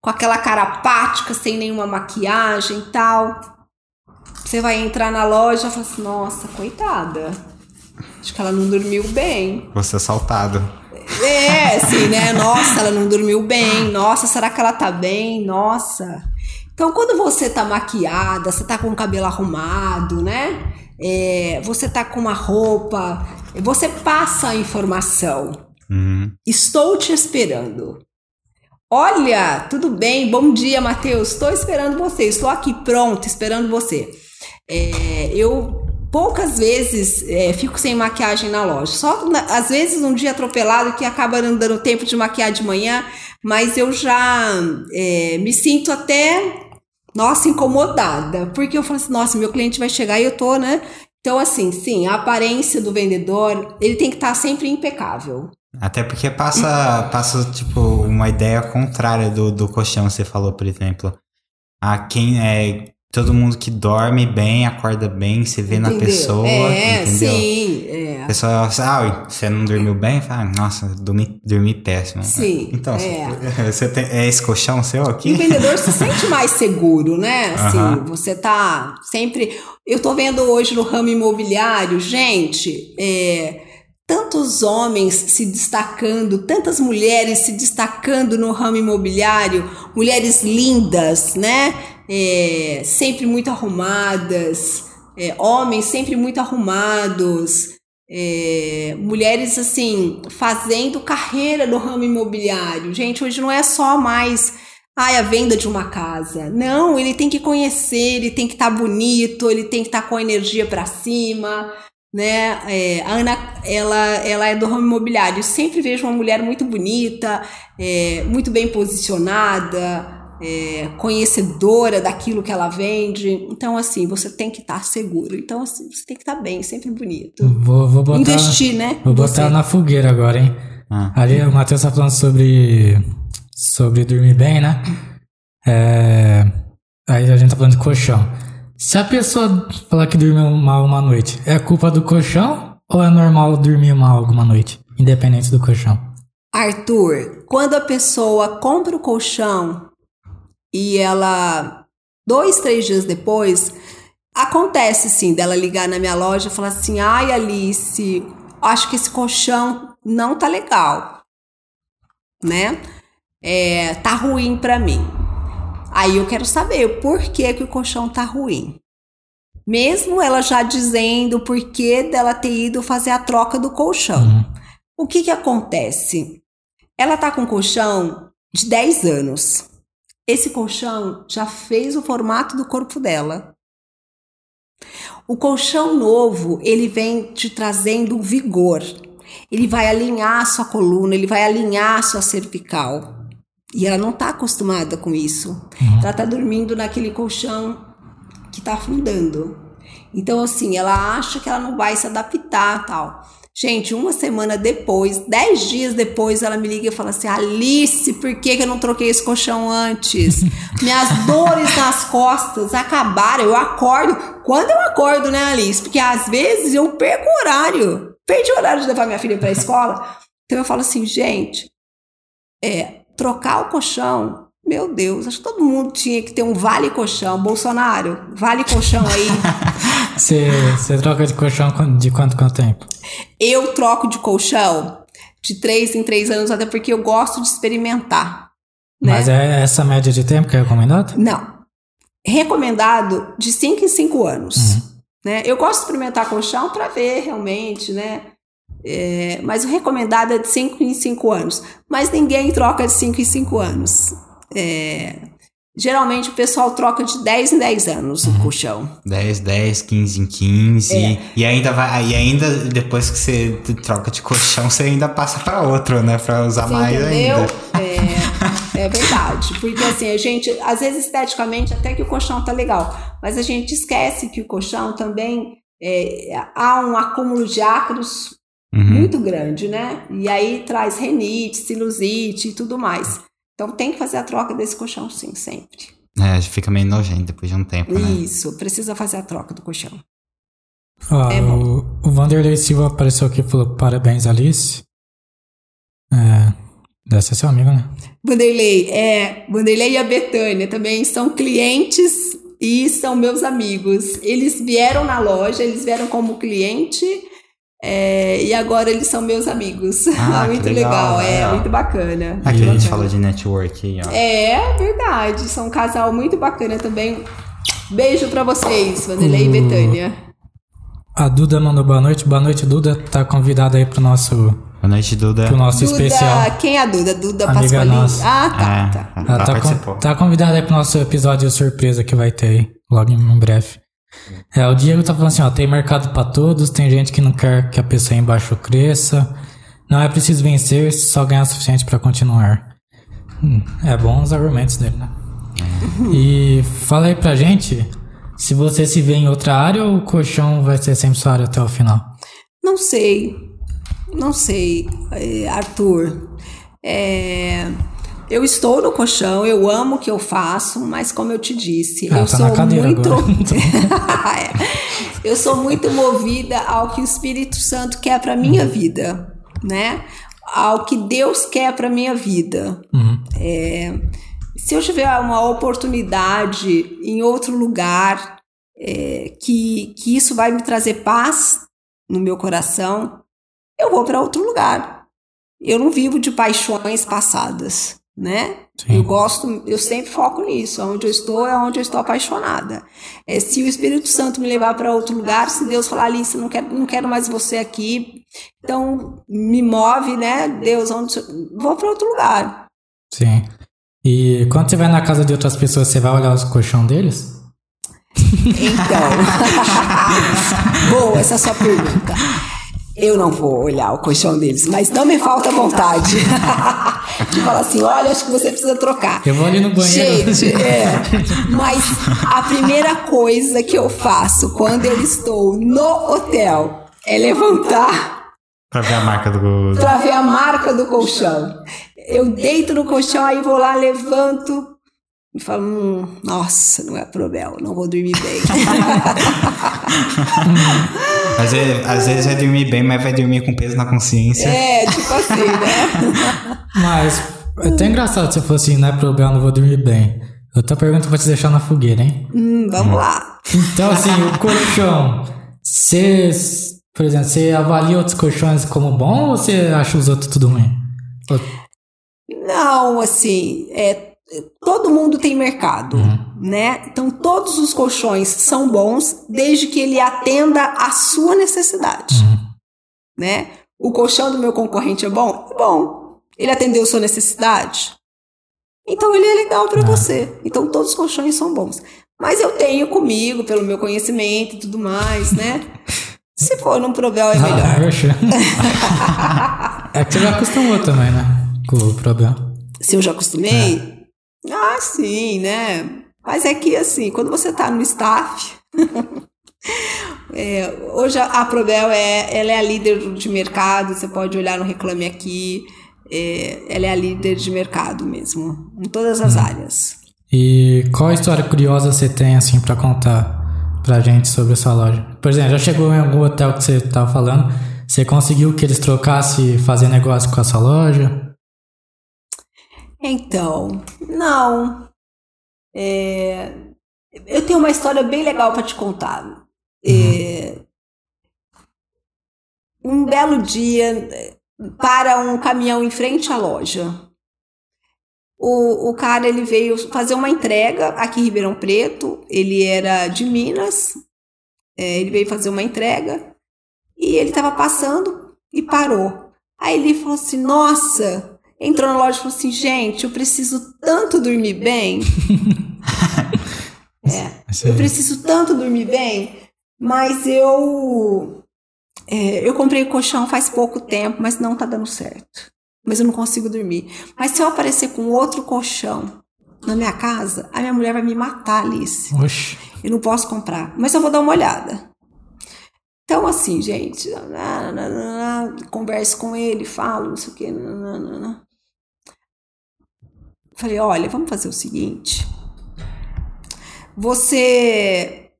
com aquela cara apática, sem nenhuma maquiagem e tal. Você vai entrar na loja e fala assim: nossa, coitada. Acho que ela não dormiu bem. Você assaltado. É, assim, né? Nossa, ela não dormiu bem. Nossa, será que ela tá bem? Nossa. Então, quando você tá maquiada, você tá com o cabelo arrumado, né? É, você tá com uma roupa, você passa a informação. Uhum. Estou te esperando. Olha, tudo bem? Bom dia, Matheus. Estou esperando você. Estou aqui pronto, esperando você. É, eu poucas vezes é, fico sem maquiagem na loja. Só na- às vezes um dia atropelado que acaba não dando tempo de maquiar de manhã, mas eu já é, me sinto até, nossa, incomodada. Porque eu falo assim, nossa, meu cliente vai chegar e eu tô, né? Então, assim, sim, a aparência do vendedor, ele tem que estar sempre impecável. Até porque passa, passa tipo, uma ideia contrária do, do colchão, você falou, por exemplo. A quem é. Todo mundo que dorme bem, acorda bem, se vê na Entendeu? pessoa, é, entendeu? sim, é. A pessoa fala, ah, você não dormiu bem? Fala, "Ah, nossa, dormi, dormi péssimo. Sim, Então, é. <laughs> você tem, é esse colchão seu E o aqui? vendedor se sente mais seguro, né? <laughs> Assim, você tá sempre. Eu tô vendo hoje no ramo imobiliário, gente, é, tantos homens se destacando, tantas mulheres se destacando no ramo imobiliário, mulheres lindas, né? É, sempre muito arrumadas, é, homens sempre muito arrumados. É, mulheres assim fazendo carreira no ramo imobiliário. Gente, hoje não é só mais ai, a venda de uma casa. Não, ele tem que conhecer, ele tem que estar bonito, ele tem que estar com a energia para cima, né? É, a Ana, ela, ela é do ramo imobiliário. Eu sempre vejo uma mulher muito bonita, é, muito bem posicionada, é, conhecedora daquilo que ela vende. Então, assim, você tem que estar seguro. Então, assim, você tem que estar bem, sempre bonito. Vou, vou botar, Investir, né? Vou botar Você. na fogueira agora, hein? Ah. Ali o Matheus tá falando sobre, sobre dormir bem, né? É, aí a gente tá falando de colchão. Se a pessoa falar que dormiu mal uma noite, é culpa do colchão ou é normal dormir mal alguma noite? independente do colchão? Arthur, quando a pessoa compra o colchão e ela, dois, três dias depois, acontece sim dela ligar na minha loja e falar assim: ai, Alice, acho que esse colchão não tá legal, né? É, tá ruim para mim. Aí eu quero saber por que, que o colchão tá ruim. Mesmo ela já dizendo por que dela ter ido fazer a troca do colchão. Uhum. O que que acontece? Ela tá com um colchão de 10 anos. Esse colchão já fez o formato do corpo dela. O colchão novo, ele vem te trazendo vigor. Ele vai alinhar a sua coluna, ele vai alinhar a sua cervical. E ela não está acostumada com isso. Uhum. Ela está dormindo naquele colchão que está afundando. Então, assim, ela acha que ela não vai se adaptar tal. Gente, uma semana depois, dez dias depois, ela me liga e fala assim: Alice, por que, que eu não troquei esse colchão antes? <laughs> Minhas dores nas costas acabaram. Eu acordo. Quando eu acordo, né, Alice? Porque às vezes eu perco o horário. Perdi o horário de levar minha filha para a escola. Então eu falo assim, gente, é, trocar o colchão meu Deus, acho que todo mundo tinha que ter um vale colchão. Bolsonaro, vale colchão aí. <laughs> Você, você troca de colchão de quanto quanto tempo? Eu troco de colchão de três em três anos, até porque eu gosto de experimentar. Né? Mas é essa média de tempo que é recomendado? Não. Recomendado de cinco em cinco anos. Uhum. Né? Eu gosto de experimentar colchão para ver realmente, né? É, mas o recomendado é de 5 em 5 anos. Mas ninguém troca de 5 em 5 anos. É, geralmente o pessoal troca de 10 em 10 anos o colchão. 10, 10, 15 em 15. É. E ainda vai. E ainda depois que você troca de colchão, você ainda passa para outro, né? Pra usar Você mais entendeu? ainda. <laughs> É, é verdade. Porque assim, a gente, às vezes esteticamente, até que o colchão tá legal. Mas a gente esquece que o colchão também é, há um acúmulo de ácaros Uhum. muito grande, né? E aí traz renite, sinusite e tudo mais. Então tem que fazer a troca desse colchão, sim, sempre. É, fica meio nojento depois de um tempo, né? Isso, precisa fazer a troca do colchão. Ó, É o, o Vanderlei Silva apareceu aqui e falou parabéns, Alice. É, deve ser seu amigo, né? Vanderlei, é, Vanderlei e a Betânia também são clientes e são meus amigos. Eles vieram na loja, eles vieram como cliente é, e agora eles são meus amigos. Ah, <laughs> que muito legal, legal, é, legal. muito bacana. Aqui muito a gente bacana. falou de network aí, ó. É verdade, são um casal muito bacana também. Beijo pra vocês, Vanderlei Hum. e Betânia. A Duda mandou boa noite. Boa noite, Duda. Tá convidada aí pro nosso, Boa noite, Duda. pro nosso Duda, especial. quem é a Duda? Duda Amiga Pasqualini? nossa. Ah, tá, É, tá. Ela ela tá, con- tá convidada aí pro nosso episódio surpresa que vai ter aí, logo em breve. É, o Diego tá falando assim, ó, tem mercado pra todos, tem gente que não quer que a pessoa embaixo cresça. Não é preciso vencer, só ganhar o suficiente pra continuar. Hum, é bom os argumentos dele, né? E fala aí pra gente se você se vê em outra área ou o colchão vai ser sempre sua área até o final. Não sei, não sei, eh, Arthur. É, eu estou no colchão, eu amo o que eu faço, mas como eu te disse, Ah, eu tá sou muito. <laughs> <laughs> É, eu sou muito movida ao que o Espírito Santo quer para minha vida, né? Ao que Deus quer para minha vida. Uhum. É, se eu tiver uma oportunidade em outro lugar, é, que, que isso vai me trazer paz no meu coração, eu vou para outro lugar. Eu não vivo de paixões passadas, né? Sim. Eu gosto, eu sempre foco nisso. Onde eu estou é onde eu estou apaixonada. É, se o Espírito Santo me levar para outro lugar, se Deus falar, Alice, não quero, não quero mais você aqui, então me move, né? Deus, onde vou para outro lugar. Sim. E quando você vai na casa de outras pessoas, você vai olhar os colchão deles? Então, <laughs> boa essa sua pergunta. Eu não vou olhar o colchão deles, mas não me falta vontade <laughs> de falar assim: olha, acho que você precisa trocar. Eu vou ali no banheiro. Gente, <laughs> é. Mas a primeira coisa que eu faço quando eu estou no hotel é levantar Pra ver a marca do. para ver a marca do colchão. Eu deito no colchão, aí vou lá, levanto, falo, hum, nossa, não é Probel, não vou dormir bem. <laughs> às, vezes, às vezes vai dormir bem, mas vai dormir com peso na consciência. É, tipo assim, né? <laughs> Mas é até engraçado se eu fosse assim, não é Probel, não vou dormir bem. Outra pergunta vou te deixar na fogueira, hein? Hum, vamos lá. Então, assim, o colchão, você, por exemplo, você avalia outros colchões como bom ou você acha os outros tudo ruim? Não, assim, é, todo mundo tem mercado, uhum. né? Então todos os colchões são bons desde que ele atenda à sua necessidade, uhum. né? O colchão do meu concorrente é bom? É bom. Ele atendeu a sua necessidade? Então ele é legal para uhum. você. Então todos os colchões são bons. Mas eu tenho comigo, pelo meu conhecimento e tudo mais, né? <laughs> Se for num Provel é melhor. <laughs> é que você já acostumou também, né? Com o Provel. Se eu já acostumei? É. Ah, sim, né? Mas é que assim, quando você está no staff. <laughs> é, hoje a Probel é, ela é a líder de mercado, você pode olhar no Reclame Aqui. É, ela é a líder de mercado mesmo, em todas as hum. áreas. E qual história curiosa você tem assim para contar pra gente sobre a sua loja? Por exemplo, já chegou em algum hotel que você estava falando, você conseguiu que eles trocassem fazer negócio com a sua loja? Então, não. É, eu tenho uma história bem legal para te contar. É, um belo dia, para um caminhão em frente à loja. O, o cara ele veio fazer uma entrega aqui em Ribeirão Preto. Ele era de Minas. É, ele veio fazer uma entrega e ele estava passando e parou. Aí ele falou assim: Nossa, entrou na loja e falou assim: gente, eu preciso tanto dormir bem. <laughs> é, eu preciso tanto dormir bem, mas eu. É, eu comprei o colchão faz pouco tempo, mas não tá dando certo. Mas eu não consigo dormir. Mas se eu aparecer com outro colchão na minha casa, a minha mulher vai me matar, Alice. Oxi. Eu não posso comprar. Mas eu vou dar uma olhada. Então, assim, gente, converso com ele, falo, não sei o quê. Falei, olha, vamos fazer o seguinte. Você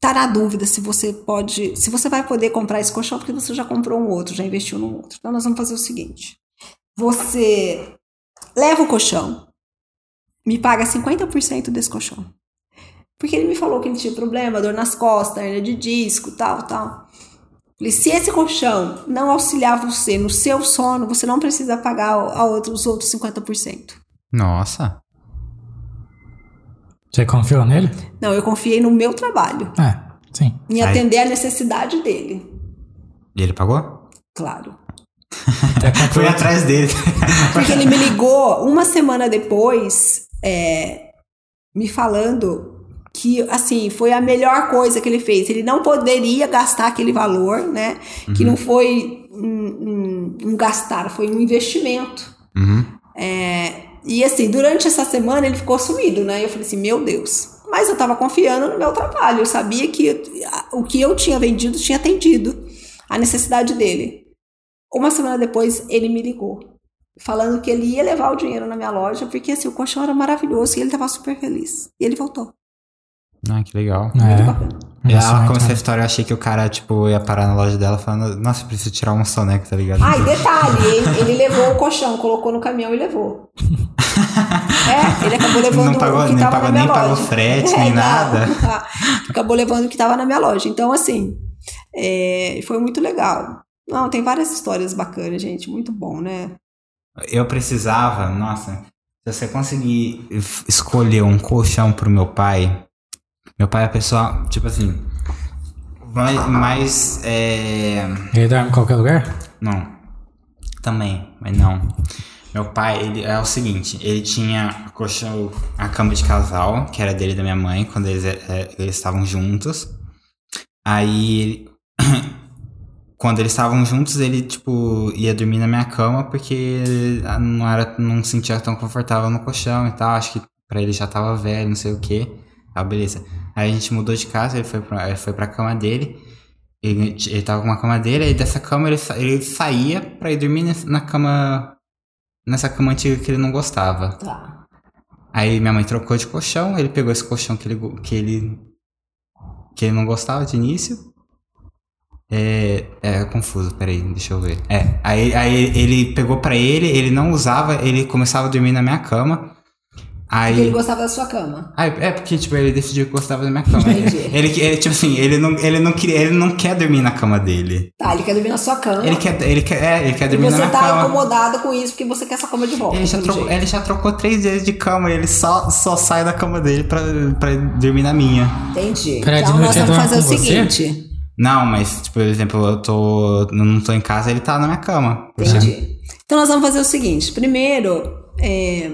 tá na dúvida se você pode, se você vai poder comprar esse colchão porque você já comprou um outro, já investiu num outro. Então nós vamos fazer o seguinte. Você leva o colchão, me paga 50% desse colchão. Porque ele me falou que ele tinha problema, dor nas costas, hernia de disco, tal, tal. Falei, se esse colchão não auxiliar você no seu sono, você não precisa pagar a outros, os outros 50%. Nossa. Você confiou nele? Não, eu confiei no meu trabalho. É, sim. Em atender Aí. a necessidade dele. E ele pagou? Claro. <laughs> Foi atrás dele. <laughs> Porque ele me ligou uma semana depois, é, me falando que assim foi a melhor coisa que ele fez. Ele não poderia gastar aquele valor, né? Uhum. Que não foi um, um, um, gastar, foi um investimento. Uhum. É, e assim, durante essa semana ele ficou sumido, né? E eu falei assim, meu Deus. Mas eu tava confiando no meu trabalho. Eu sabia que o que eu tinha vendido tinha atendido a necessidade dele. Uma semana depois ele me ligou, falando que ele ia levar o dinheiro na minha loja, porque assim, o colchão era maravilhoso e ele tava super feliz. E ele voltou. Ah, que legal. Muito é. bacana. E ela começou a história, eu achei que o cara, tipo, ia parar na loja dela falando, nossa, preciso tirar um soneco, tá ligado? Ah, e detalhe, ele, ele, levou o colchão, colocou no caminhão e levou. <laughs> é, ele acabou levando não pagou, o que nem tava pagou, na minha nem loja. pagou frete, <laughs> é, nem não, nada. acabou levando o que tava na minha loja. Então, assim, é, foi muito legal. Não, tem várias histórias bacanas, gente, muito bom, né? Eu precisava, nossa, se você conseguir escolher um colchão pro meu pai, meu pai é a pessoa, tipo assim. Mais. mais é... Ele dorme em qualquer lugar? Não. Também, mas não. Meu pai, ele é o seguinte, ele tinha a colchão, a cama de casal, que era dele e da minha mãe, quando eles, é, eles estavam juntos. Aí, <coughs> quando eles estavam juntos, ele, tipo, ia dormir na minha cama, porque não era, não sentia tão confortável no colchão e tal, acho que pra ele já tava velho, não sei o que. Ah, beleza. Aí a gente mudou de casa, ele foi pra, ele foi pra cama dele. Ele, ele tava com uma cama dele, aí dessa cama ele, ele saía pra ir dormir na cama. Nessa cama antiga que ele não gostava. Tá. Aí minha mãe trocou de colchão, ele pegou esse colchão que ele, que ele, que ele não gostava de início. É, é confuso, peraí, deixa eu ver. É, aí, aí ele pegou pra ele, ele não usava, ele começava a dormir na minha cama. Aí, Porque ele gostava da sua cama. Ah, é porque, tipo, ele decidiu que gostava da minha cama. Entendi. ele, ele, tipo assim, ele não, ele não queria, ele não quer dormir na cama dele. Tá, ele quer dormir na sua cama. Ele quer, ele quer, é, ele quer e dormir na você minha tá cama. incomodada com isso porque você quer essa cama de volta. Ele já, trocou, ele já trocou três vezes de cama e ele só, só sai da cama dele pra, pra dormir na minha. Entendi. Peraí, de então nós vamos dorme fazer o você? seguinte. Não, mas, tipo, por exemplo, eu tô. não tô em casa, ele tá na minha cama. Entendi. Então nós vamos fazer o seguinte. Primeiro, é,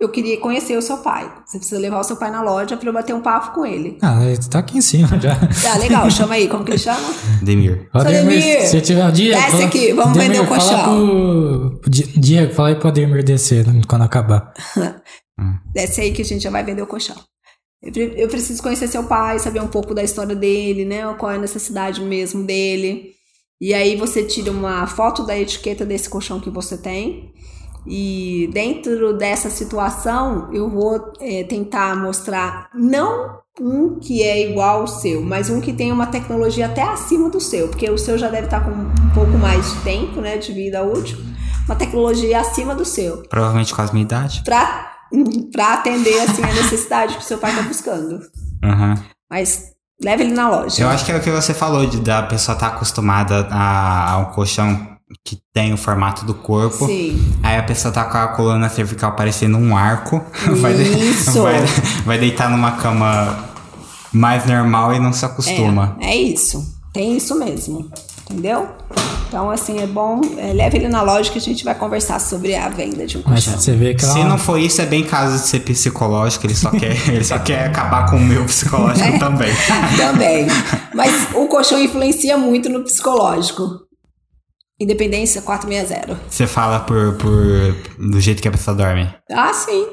eu queria conhecer o seu pai. Você precisa levar o seu pai na loja pra eu bater um papo com ele. Ah, ele tá aqui em cima já. Ah, legal. <laughs> Chama aí. Como que ele chama? Demir. Ó, Seu Ademir, Ademir, se tiver um dia. desce aqui, vamos vender o Fala colchão. pro, pro Di- Diego, fala aí pro Ademir descer né, quando acabar. <laughs> Desce aí que a gente já vai vender o colchão. Eu preciso conhecer seu pai, saber um pouco da história dele, né? Qual é a necessidade mesmo dele. E aí você tira uma foto da etiqueta desse colchão que você tem. E dentro dessa situação, eu vou é, tentar mostrar não um que é igual ao seu, mas um que tem uma tecnologia até acima do seu, porque o seu já deve estar com um pouco mais de tempo, né, de vida útil, uma tecnologia acima do seu Provavelmente com a minha idade. pra, <laughs> pra atender assim a necessidade que o seu pai tá buscando. Aham. Mas leve ele na loja. Eu acho que é o que você falou, de da pessoa estar acostumada a, a um colchão que tem o formato do corpo. Sim. Aí a pessoa tá com a coluna cervical parecendo um arco. <laughs> Vai, de- Isso. vai, vai deitar numa cama mais normal e não se acostuma. É, é isso. Tem isso mesmo. Entendeu? Então, assim, é bom. é, leve ele na loja que a gente vai conversar sobre a venda de um Mas colchão. você vê que ela. Se não for isso, é bem caso de ser psicológico, ele só quer, <laughs> ele só quer acabar com o meu psicológico É. também. <laughs> Também. Mas o colchão influencia muito no psicológico. Independência 460. Você fala por, por do jeito que a pessoa dorme. Ah, sim.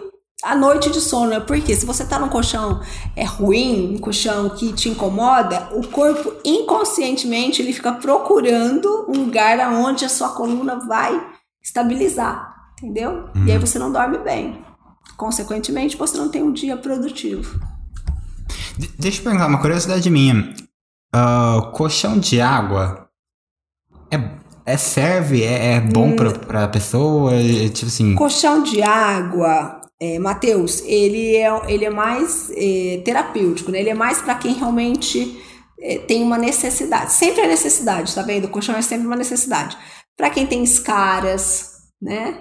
A noite de sono, é porque se você tá num colchão é ruim, um colchão que te incomoda, o corpo inconscientemente ele fica procurando um lugar aonde a sua coluna vai estabilizar, entendeu? E aí você não dorme bem. Consequentemente, você não tem um dia produtivo. De- deixa eu perguntar uma curiosidade minha. Ah, colchão de água é, é serve? É, é bom Hum. pra, pra pessoa? É, tipo assim. Colchão de água, é, Matheus, ele é, ele é mais é, terapêutico, né? Ele é mais para quem realmente é, tem uma necessidade. Sempre é necessidade, tá vendo? O colchão é sempre uma necessidade. Para quem tem escaras, né?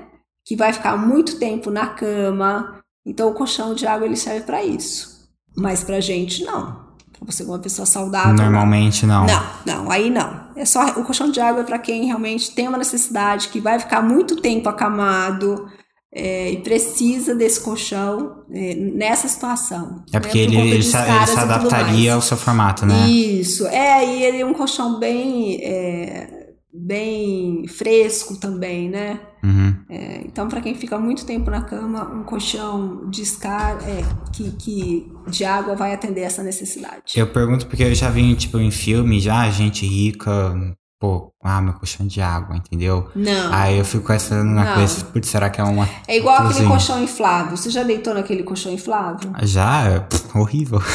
Que vai ficar muito tempo na cama. Então, o colchão de água ele serve para isso. Mas pra gente, não. Pra você, uma pessoa saudável. Normalmente não. Não, não, aí não. É só o colchão de água é para quem realmente tem uma necessidade, que vai ficar muito tempo acamado é, e precisa desse colchão é, nessa situação. É porque né, por ele, ele, se, ele se adaptaria ao seu formato, né? Isso, é, e ele é um colchão bem, é, bem fresco também, né? Uhum. É, então, para quem fica muito tempo na cama, um colchão de escar, é, que, que de água vai atender essa necessidade. Eu pergunto porque eu já vi, tipo, em filme já, gente rica, pô, ah, meu colchão de água, entendeu? Não. Aí eu fico essa na Não. cabeça, putz, será que é uma. É igual aquele Cozinha. colchão inflável. Você já deitou naquele colchão inflável? Já, é, pff, horrível. <laughs>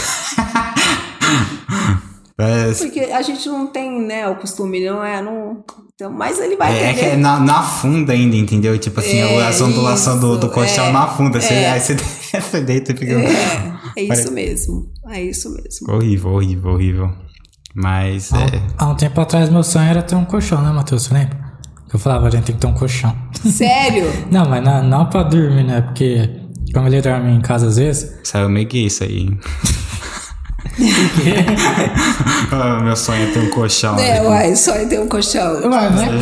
É, Porque a gente não tem, né, o costume, não é? Não... Então, mas ele vai É, é que entender. é na, na funda ainda, entendeu? Tipo assim, É, as ondulações do, do colchão é, na funda. Você, é. aí você, <laughs> você deita e fica. É, é Pare- isso mesmo. É isso mesmo. Horrível, horrível, horrível. Mas Há, é. há um tempo atrás, meu sonho era ter um colchão, né, Matheus? Você lembra? Eu falava, a gente tem que ter um colchão. <laughs> Sério? Não, mas não, não pra dormir, né? Porque, como ele dorme em casa às vezes, Saiu meio gay isso aí. hein? <laughs> <laughs> Ah, meu sonho é ter um colchão. É, uai, sonho é ter um colchão. É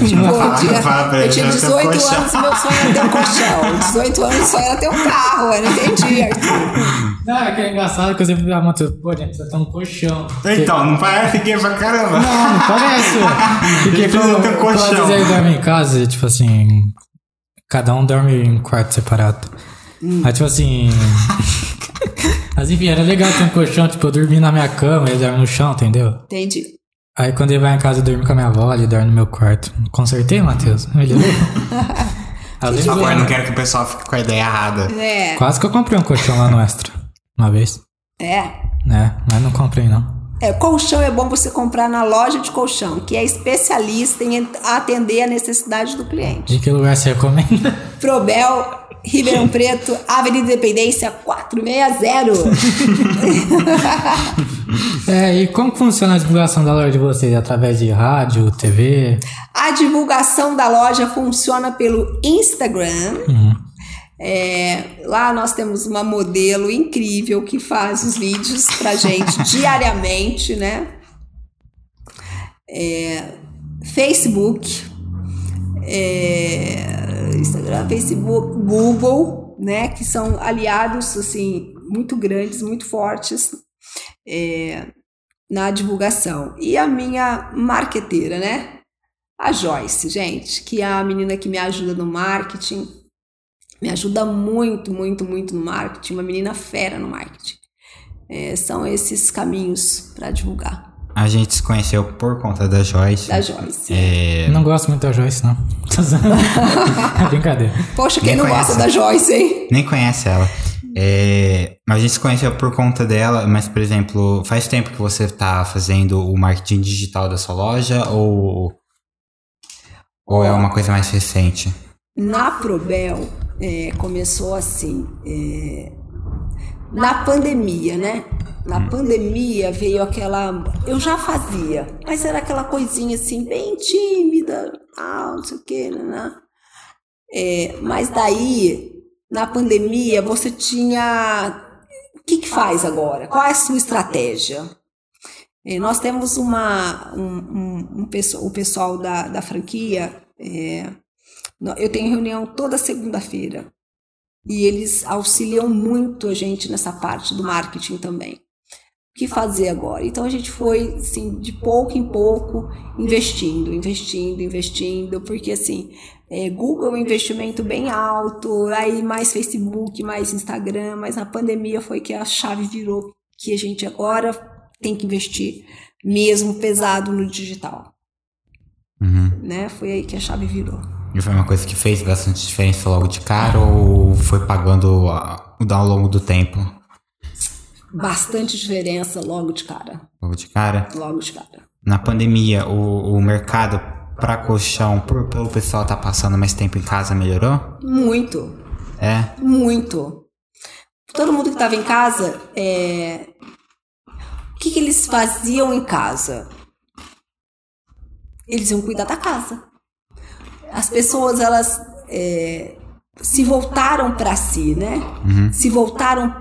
que- não Pô, fala- eu tinha, fala pra eu ele, tinha eu tenho 18 colchão. anos e meu sonho era ter um colchão. <laughs> 18 anos o sonho era ter um carro. Eu não entendi, Arthur. Não, é que é engraçado que eu sempre falava, Matheus, pô, gente precisa ter um colchão. Então, não parece gay pra caramba. Não, não parece. <laughs> Porque precisa ter um quando colchão. vezes ele dorme em casa, tipo assim, cada um dorme em um quarto separado. Aí, tipo assim. Mas enfim, era legal ter um colchão, tipo, eu dormi na minha cama, ele dorme no chão, entendeu? Entendi. Aí quando ele vai em casa dormir com a minha avó, ele dorme no meu quarto. Consertei, Matheus? Favor, <laughs> eu- eu não quero que o pessoal fique com a ideia errada. É, Quase que eu comprei um colchão lá no Extra. Uma vez. é. Né? Mas não comprei, não. É, colchão é bom você comprar na loja de colchão, que é especialista em atender a necessidade do cliente. De que lugar você recomenda? Probel, Ribeirão Preto, Avenida Independência 460. <laughs> É, e como funciona a divulgação da loja de vocês? Através de rádio, TV? A divulgação da loja funciona pelo Instagram. Uhum. É, lá nós temos uma modelo incrível que faz os vídeos pra gente <laughs> diariamente, né? É, Facebook, é, Instagram, Facebook, Google, né? Que são aliados assim muito grandes, muito fortes é, na divulgação. E a minha marqueteira, né? A Joyce, gente, que é a menina que me ajuda no marketing, me ajuda muito, muito, muito no marketing, uma menina fera no marketing. É, são esses caminhos para divulgar A gente se conheceu por conta da Joyce. da Joyce. É, não gosto muito da Joyce, não. <laughs> É brincadeira. Poxa, quem Nem não conhece. gosta da Joyce, hein? nem conhece ela. É, mas a gente se conheceu por conta dela, mas, por exemplo, faz tempo que você tá fazendo o marketing digital da sua loja ou, ou é uma coisa mais recente? Na Probel é, começou assim, é, na pandemia, né? Na pandemia veio aquela. Eu já fazia, mas era aquela coisinha assim, bem tímida, ah, não sei o quê, né? É, mas daí, na pandemia, você tinha. O que, que faz agora? Qual é a sua estratégia? É, nós temos uma. Um, um, um pessoal, o pessoal da, da franquia. é, eu tenho reunião toda segunda-feira. E eles auxiliam muito a gente nessa parte do marketing também. O que fazer agora? Então a gente foi, assim, de pouco em pouco, investindo, investindo, investindo, porque assim, é, Google é um investimento bem alto, aí mais Facebook, mais Instagram, mas na pandemia foi que a chave virou que a gente agora tem que investir mesmo pesado no digital, Uhum. né? Foi aí que a chave virou. E foi uma coisa que fez bastante diferença logo de cara ou foi pagando ao longo do tempo? Bastante diferença logo de cara, Logo de cara? logo de cara. Na pandemia, o, o mercado para colchão, por, pelo pessoal tá passando mais tempo em casa, melhorou? Muito, É? muito. Todo mundo que estava em casa, é... o que, que eles faziam em casa? Eles iam cuidar da casa. As pessoas, elas é, se voltaram para si, né? Se voltaram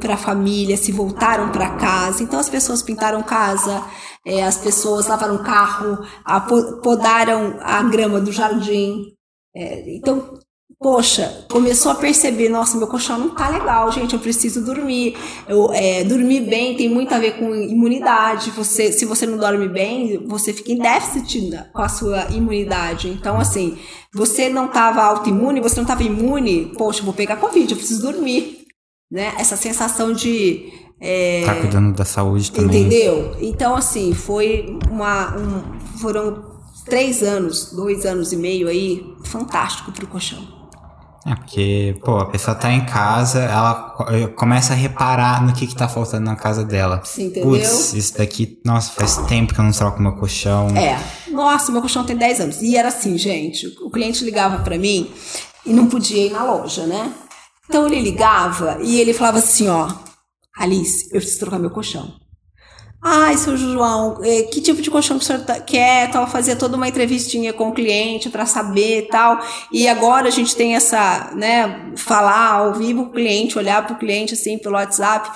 para a família, se voltaram para casa. Então, as pessoas pintaram casa, é, as pessoas lavaram carro, a- po- podaram a grama do jardim. É, então, poxa, começou a perceber, nossa, meu colchão não tá legal, gente, eu preciso dormir. Eu, é, dormir bem tem muito a ver com imunidade. Você, se você não dorme bem, você fica em déficit com a sua imunidade. Então, assim, você não estava autoimune, você não estava imune, poxa, vou pegar Covid, eu preciso dormir. Né? Essa sensação de. é, Tá cuidando da saúde também. Entendeu? Então, assim, foi uma. um- foram três anos, dois anos e meio aí, fantástico pro colchão. É, porque, pô, a pessoa tá em casa, ela eh, começa a reparar no que que tá faltando na casa dela. Sim, entendeu? Putz, isso daqui, nossa, faz tempo que eu não troco meu colchão. É. Nossa, meu colchão tem 10 anos. E era assim, gente, o cliente ligava pra mim e não podia ir na loja, né? Então ele ligava e ele falava assim, ó, Alice, eu preciso trocar meu colchão. Ai, seu João, eh, que tipo de colchão que o senhor tá- quer? Tal, fazia toda uma entrevistinha com o cliente para saber tal. E agora a gente tem essa, né, falar ao vivo com o cliente, olhar para o cliente assim pelo WhatsApp.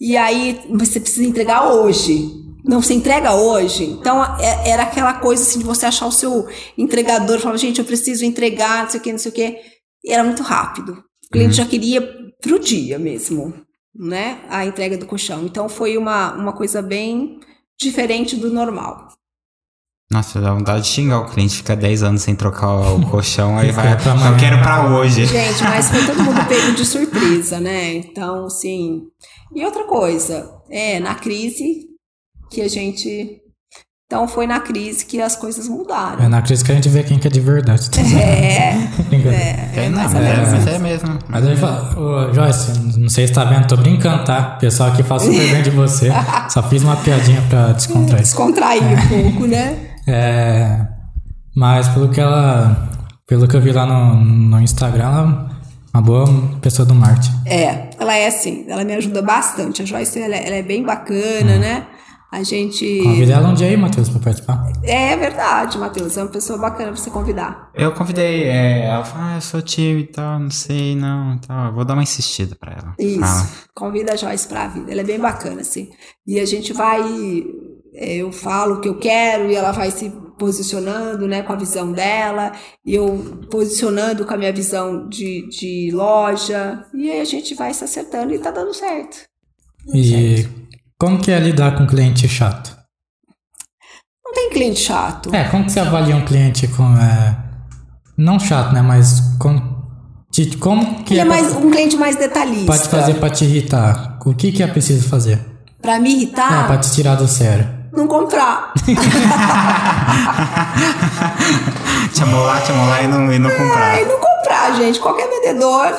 E aí você precisa entregar hoje. Não se entrega hoje. Então é- era aquela coisa assim de você achar o seu entregador, falava, gente, eu preciso entregar, não sei o que, não sei o que. E era muito rápido. O cliente já queria pro dia mesmo, né? A entrega do colchão. Então foi uma, uma coisa bem diferente do normal. Nossa, dá vontade de xingar o cliente, fica 10 anos sem trocar o <laughs> colchão, aí vai, Pra amanhã. eu quero pra hoje. Gente, mas foi todo mundo <laughs> pego de surpresa, né? Então, assim. E outra coisa, é na crise que a gente Então foi na crise que as coisas mudaram. É na crise que a gente vê quem que é de verdade. <laughs> É, <laughs> Brincadeira. É, não, mais mas é, mas é mesmo. Mas eu falo, ô, Joyce, não sei se tá vendo, tô brincando, tá? O pessoal aqui fala super bem de você. <laughs> Só fiz uma piadinha pra descontrair. descontrair um pouco, né? É, mas pelo que ela. Pelo que eu vi lá no, no Instagram, ela é uma boa pessoa do marketing. É, ela é assim, ela me ajuda bastante. A Joyce, ela, é- ela é bem bacana, né? A gente. Convida ela um dia aí, Matheus, pra participar. É verdade, Matheus, é uma pessoa bacana pra você convidar. Eu convidei, é, ela falou, ah, eu sou tímido e tal, não sei, não, e tal. Eu Vou dar uma insistida pra ela. Isso. Fala. Convida a Joyce pra vida. Ela é bem bacana, assim. E a gente vai. é, Eu falo o que eu quero e ela vai se posicionando, né, com a visão dela, e eu posicionando com a minha visão de, de loja, e aí a gente vai se acertando e tá dando certo. E como que é lidar com cliente chato? Não tem cliente chato. É, como que você avalia um cliente com. é, não chato, né? Mas com, te- como que Ele é pra- mais um cliente mais detalhista. pode fazer pra te irritar? O que que é preciso fazer? Pra me É, irritar, pra te tirar do sério. não comprar. Te amolar, te amolar e não, e não <laughs> comprar. E não comprar, gente. Qualquer vendedor,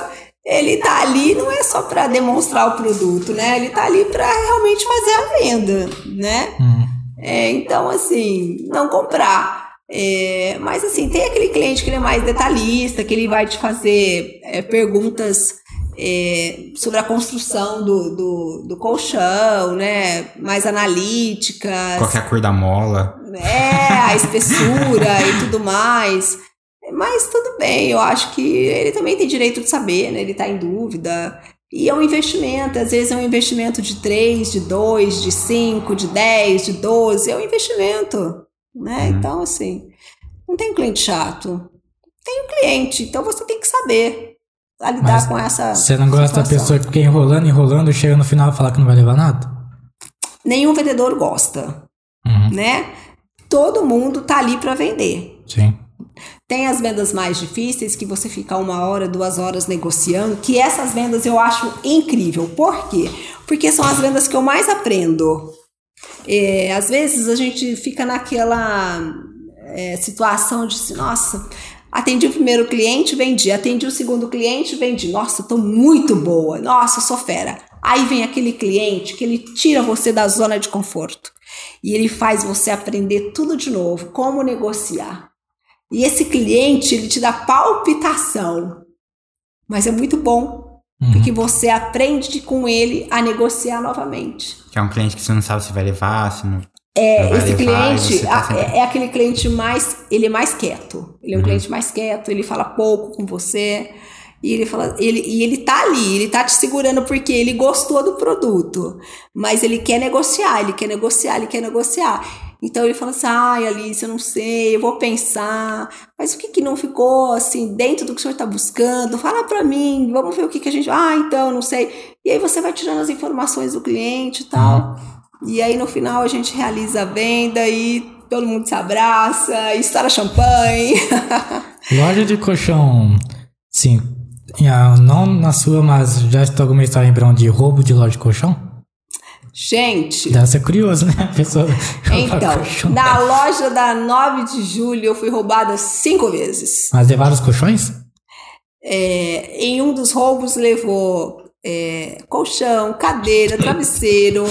ele tá ali não é só para demonstrar o produto, né? Ele tá ali para realmente fazer a venda, né? Hum. É, então, assim, não comprar. É, mas, assim, tem aquele cliente que ele é mais detalhista, que ele vai te fazer é, perguntas é, sobre a construção do, do, do colchão, né? Mais analíticas. Qual é a cor da mola? É, a espessura e tudo mais. Mas tudo bem, eu acho que ele também tem direito de saber, né? Ele tá em dúvida. E é um investimento, às vezes é um investimento de 3, de 2, de 5, de 10, de 12, é um investimento, né? Uhum. Então, assim, não tem cliente chato. Tem um cliente, então você tem que saber a lidar Mas com essa Você não gosta da situação. pessoa que fica enrolando, enrolando, chega no final e fala que não vai levar nada? Nenhum vendedor gosta, Uhum. né? Todo mundo tá ali para vender. Sim. Tem as vendas mais difíceis, que você fica uma hora, duas horas negociando, que essas vendas eu acho incrível. Por quê? Porque são as vendas que eu mais aprendo. É, às vezes a gente fica naquela é, situação de, nossa, atendi o primeiro cliente, vendi. Atendi o segundo cliente, vendi. Nossa, tô muito boa. Nossa, sou fera. Aí vem aquele cliente que ele tira você da zona de conforto. E ele faz você aprender tudo de novo, como negociar. E esse cliente, ele te dá palpitação. Mas é muito bom, Uhum. porque você aprende com ele a negociar novamente. Que é um cliente que você não sabe se vai levar, se não. É, não esse levar, cliente tá sempre- é, é aquele cliente mais, ele é mais quieto. Ele é um Uhum. cliente mais quieto, ele fala pouco com você. E ele fala, ele, e ele tá ali, ele tá te segurando porque ele gostou do produto, mas ele quer negociar, ele quer negociar, ele quer negociar. Então ele fala assim: ai, Alice, eu não sei, eu vou pensar, mas o que, que não ficou assim dentro do que o senhor está buscando? Fala para mim, vamos ver o que, que a gente. Ah, então, não sei. E aí você vai tirando as informações do cliente e tal. E aí no final a gente realiza a venda e todo mundo se abraça, estoura champanhe. <laughs> Loja de colchão, sim. ah, Não na sua, mas já alguma história em Brão de roubo de loja de colchão? Gente, Deve ser curioso, né? A pessoa <laughs> então, na loja da 9 de julho eu fui roubada cinco vezes. Mas levaram os colchões? É, em um dos roubos levou é, colchão, cadeira, <laughs> travesseiro,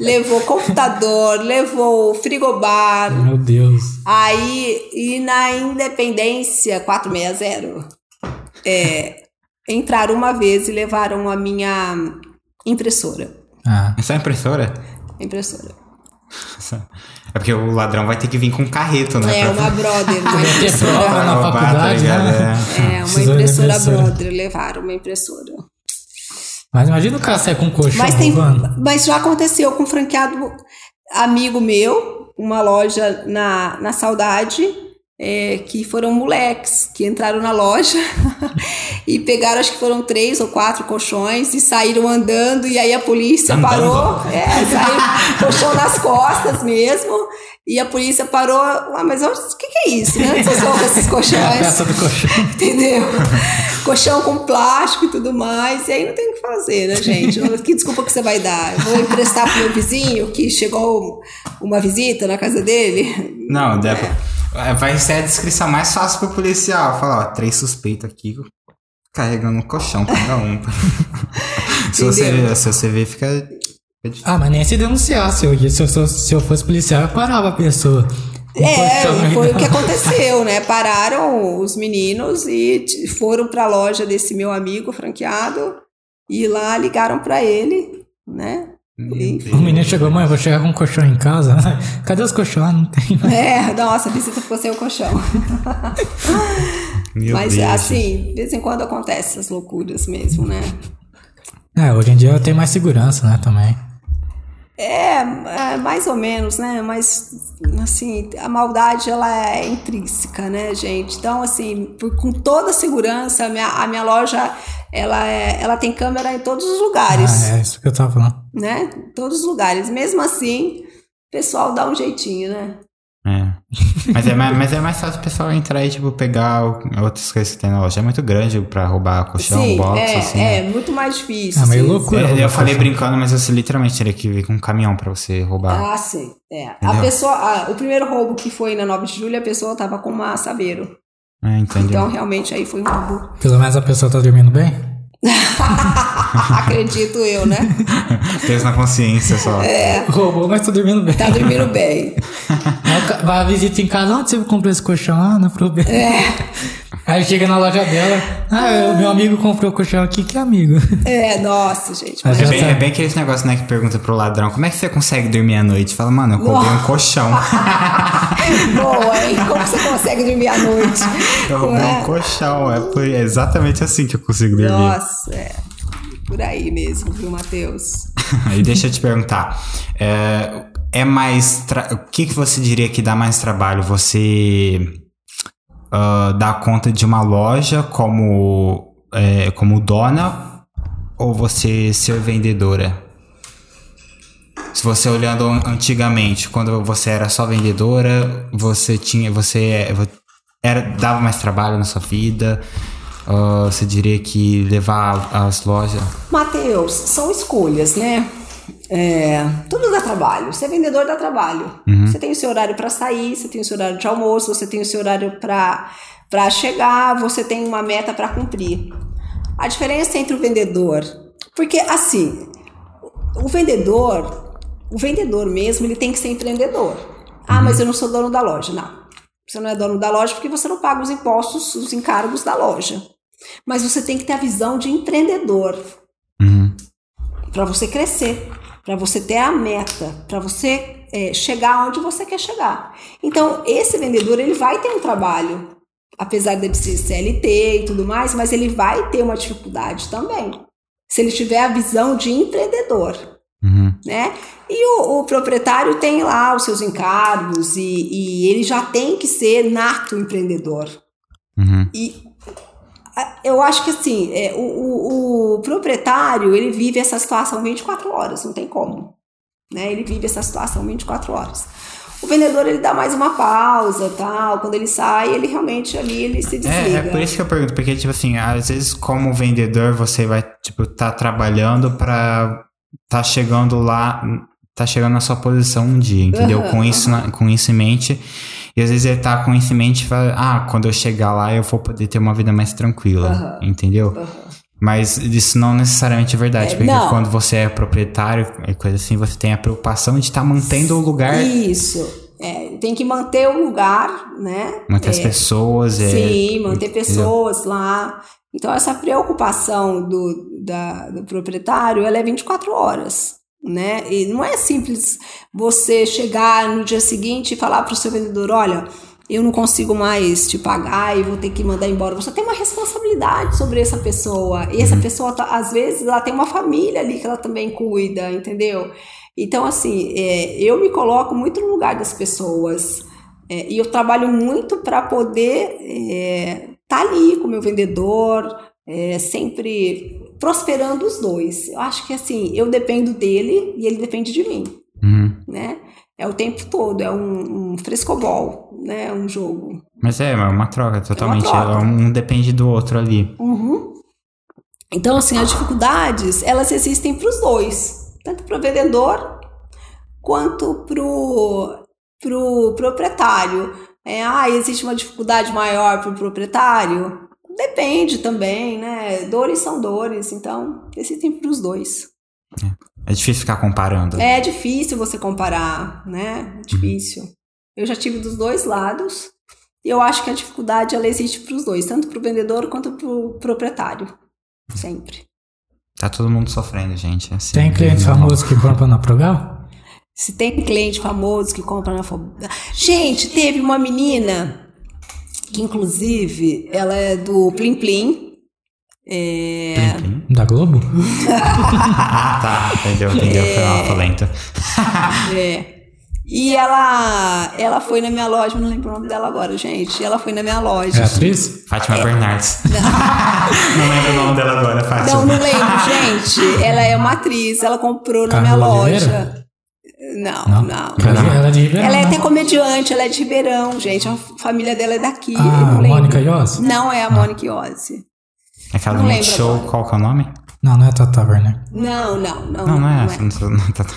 levou computador, levou frigobar. Meu Deus. Aí, e na Independência 460, é, entraram uma vez e levaram a minha impressora. Ah, Essa é a impressora? Impressora. É porque o ladrão vai ter que vir com um carreto, né? É, pra- uma <laughs> brother, uma ter impressora. pra na tá faculdade, né? É. É, uma impressora impressora. brother, levaram uma impressora. mas imagina o cara sair com um colchão Mas, tem, mas já aconteceu com um franqueado amigo meu, uma loja na, na Saudade, é, que foram moleques que entraram na loja <laughs> e pegaram, acho que foram três ou quatro colchões e saíram andando. E aí a polícia Andando? parou, é, saiu <laughs> colchão nas costas mesmo. E a polícia parou, ah, mas o que, que é isso? Né? Vocês vão com esses colchões? <laughs> É a peça do colchão. Entendeu? colchão com plástico e tudo mais. E aí não tem o que fazer, né, gente? Que desculpa que você vai dar? Eu vou emprestar pro meu vizinho que chegou uma visita na casa dele? Não, Débora. Vai ser a descrição mais fácil pro policial. Falar, ó, três suspeitos aqui carregando um colchão cada um. <laughs> se, você, se você ver, fica. Ah, mas nem se denunciasse. Eu, se, eu, se eu fosse policial, eu parava a pessoa. É, foi o que aconteceu, né? Pararam os meninos e foram para a loja desse meu amigo franqueado e lá ligaram para ele, né? O menino chegou, mãe, eu vou chegar com um colchão em casa. <laughs> Cadê os colchões? Não tem. É, nossa, a visita ficou sem o colchão. Mas Deus. assim, de vez em quando acontece essas loucuras mesmo, né? É, hoje em dia eu tenho mais segurança, né, também. É, é, mais ou menos, né? Mas, assim, a maldade, ela é intrínseca, né, gente? Então, assim, por, com toda a segurança, a minha, a minha loja, ela, é, ela tem câmera em todos os lugares. Ah, é isso que eu tava falando. Né? Todos os lugares. Mesmo assim, o pessoal dá um jeitinho, né? É. Mas é, mais, mas é mais fácil o pessoal entrar e, tipo, pegar outras coisas que tem na loja. É muito grande pra roubar colchão, Sim, box, é, assim. É, né? muito mais difícil. É meio loucura. Eu, eu falei brincando, mas você literalmente teria que vir com um caminhão pra você roubar. Ah, sim. É. A pessoa, a, o primeiro roubo que foi na 9 de julho, a pessoa tava com uma saveiro. É, entendi. Então, realmente, aí foi um roubo. Pelo menos a pessoa tá dormindo bem? <laughs> Acredito eu, né? <laughs> Peso na consciência só. É. Roubou, mas tô dormindo bem. Tá dormindo bem. <laughs> Vai a visita em casa, onde você comprou esse colchão? Ah, na Probe. É. Aí chega na loja dela, ah, meu amigo comprou o colchão aqui, que amigo. <laughs> É, nossa, gente. Mas é, bem, é bem aquele negócio, né, que pergunta pro ladrão, como é que você consegue dormir à noite? Fala, mano, eu comprei um colchão. <laughs> Boa, hein? Como você consegue dormir à noite? <laughs> Eu roubei é? um colchão, é, por, é exatamente assim que eu consigo dormir. Nossa, é. Por aí mesmo, viu, Matheus? e deixa eu te perguntar, é, é mais... O que, que você diria que dá mais trabalho? Você uh, dar conta de uma loja como, é, como dona ou você ser vendedora? Se você olhando antigamente, quando você era só vendedora, você tinha, você era, dava mais trabalho na sua vida. Uh, você diria que levar as lojas? Mateus, são escolhas, né? É, tudo dá trabalho. Ser vendedor dá trabalho. Uhum. Você tem o seu horário para sair, você tem o seu horário de almoço, você tem o seu horário para chegar, você tem uma meta para cumprir. A diferença entre o vendedor, porque assim, o vendedor, o vendedor mesmo, ele tem que ser empreendedor. Ah, mas eu não sou dono da loja. Não. Você não é dono da loja porque você não paga os impostos, os encargos da loja. Mas você tem que ter a visão de empreendedor. Uhum. Para você crescer para você ter a meta, para você é, chegar onde você quer chegar. Então, esse vendedor ele vai ter um trabalho, apesar de ser CLT e tudo mais, mas ele vai ter uma dificuldade também. Se ele tiver a visão de empreendedor. Uhum. Né? E o, o, proprietário tem lá os seus encargos e, e, ele já tem que ser nato empreendedor. Uhum. E eu acho que assim, é, o, o, o, proprietário, ele vive essa situação 24 horas, não tem como. Né? Ele vive essa situação 24 horas. O vendedor, ele dá mais uma pausa, tal. Quando ele sai, ele realmente ali, ele se desliga. É, é por isso que eu pergunto, porque, tipo assim, às vezes como vendedor, você vai, tipo, tá trabalhando para tá chegando lá, tá chegando na sua posição um dia, entendeu? Uhum, com, isso, uhum. com isso em mente e às vezes ele tá com isso em mente e fala, ah, quando eu chegar lá eu vou poder ter uma vida mais tranquila, uhum. entendeu? Uhum. Mas isso não necessariamente é verdade, é, porque não. quando você é proprietário e coisa assim, você tem a preocupação de estar tá mantendo o lugar. Isso. É, tem que manter o lugar, né? Manter é, as pessoas. É, sim, manter pessoas entendeu? lá. Então, essa preocupação do, da, do proprietário, ela é 24 horas né? E não é simples você chegar no dia seguinte e falar para o seu vendedor, olha, eu não consigo mais te pagar e vou ter que mandar embora. Você tem uma responsabilidade sobre essa pessoa. E essa uhum. pessoa, tá, às vezes, ela tem uma família ali que ela também cuida, entendeu? Então, assim, é, eu me coloco muito no lugar das pessoas. É, e eu trabalho muito para poder estar é, tá ali com o meu vendedor, é, sempre prosperando os dois. Eu acho que assim, eu dependo dele e ele depende de mim. Uhum. Né? É, É o tempo todo, é um, um frescobol, né? Um jogo. Mas é, é uma troca, totalmente. troca. Um depende do outro ali. Uhum. Então, assim, as dificuldades, elas existem para os dois. Tanto para o vendedor, quanto para o pro proprietário. É, ah, existe uma dificuldade maior para o proprietário? Depende também, né? Dores são dores, então existem para os dois. É difícil ficar comparando. É difícil você comparar, né? É difícil. Eu já tive dos dois lados. E eu acho que a dificuldade ela existe para os dois, tanto para o vendedor quanto para o proprietário. Sempre. Tá todo mundo sofrendo, gente. é Assim, Tem cliente normal. famoso que compra na Progal? Se tem cliente famoso que compra na Gente, teve uma menina que, inclusive, ela é do Plim Plim. É, Plim, plim. Da Globo? Ah, <laughs> tá. Entendeu, entendeu. Foi É. uma polenta. <laughs> é. E ela, ela foi na minha loja, não lembro o nome dela agora, gente. Ela foi na minha loja. É atriz? Fátima Bernardes. <laughs> não lembro o nome dela agora, Fátima. Não, não lembro, gente. Ela é uma atriz, ela comprou na minha loja. Oliveira? Não, Não. não. Ela, é- ela é de Ribeirão. Ela é né? até comediante, ela é de Ribeirão, gente. A família dela é daqui. eu Ah. Mônica Iose? Não é a Mônica Iose. Aquela não do Multishow, agora. qual que é o nome? Não, não é Tata Werner. Não, não, não. Não, não é não essa. Não, sou- não, tá, tá.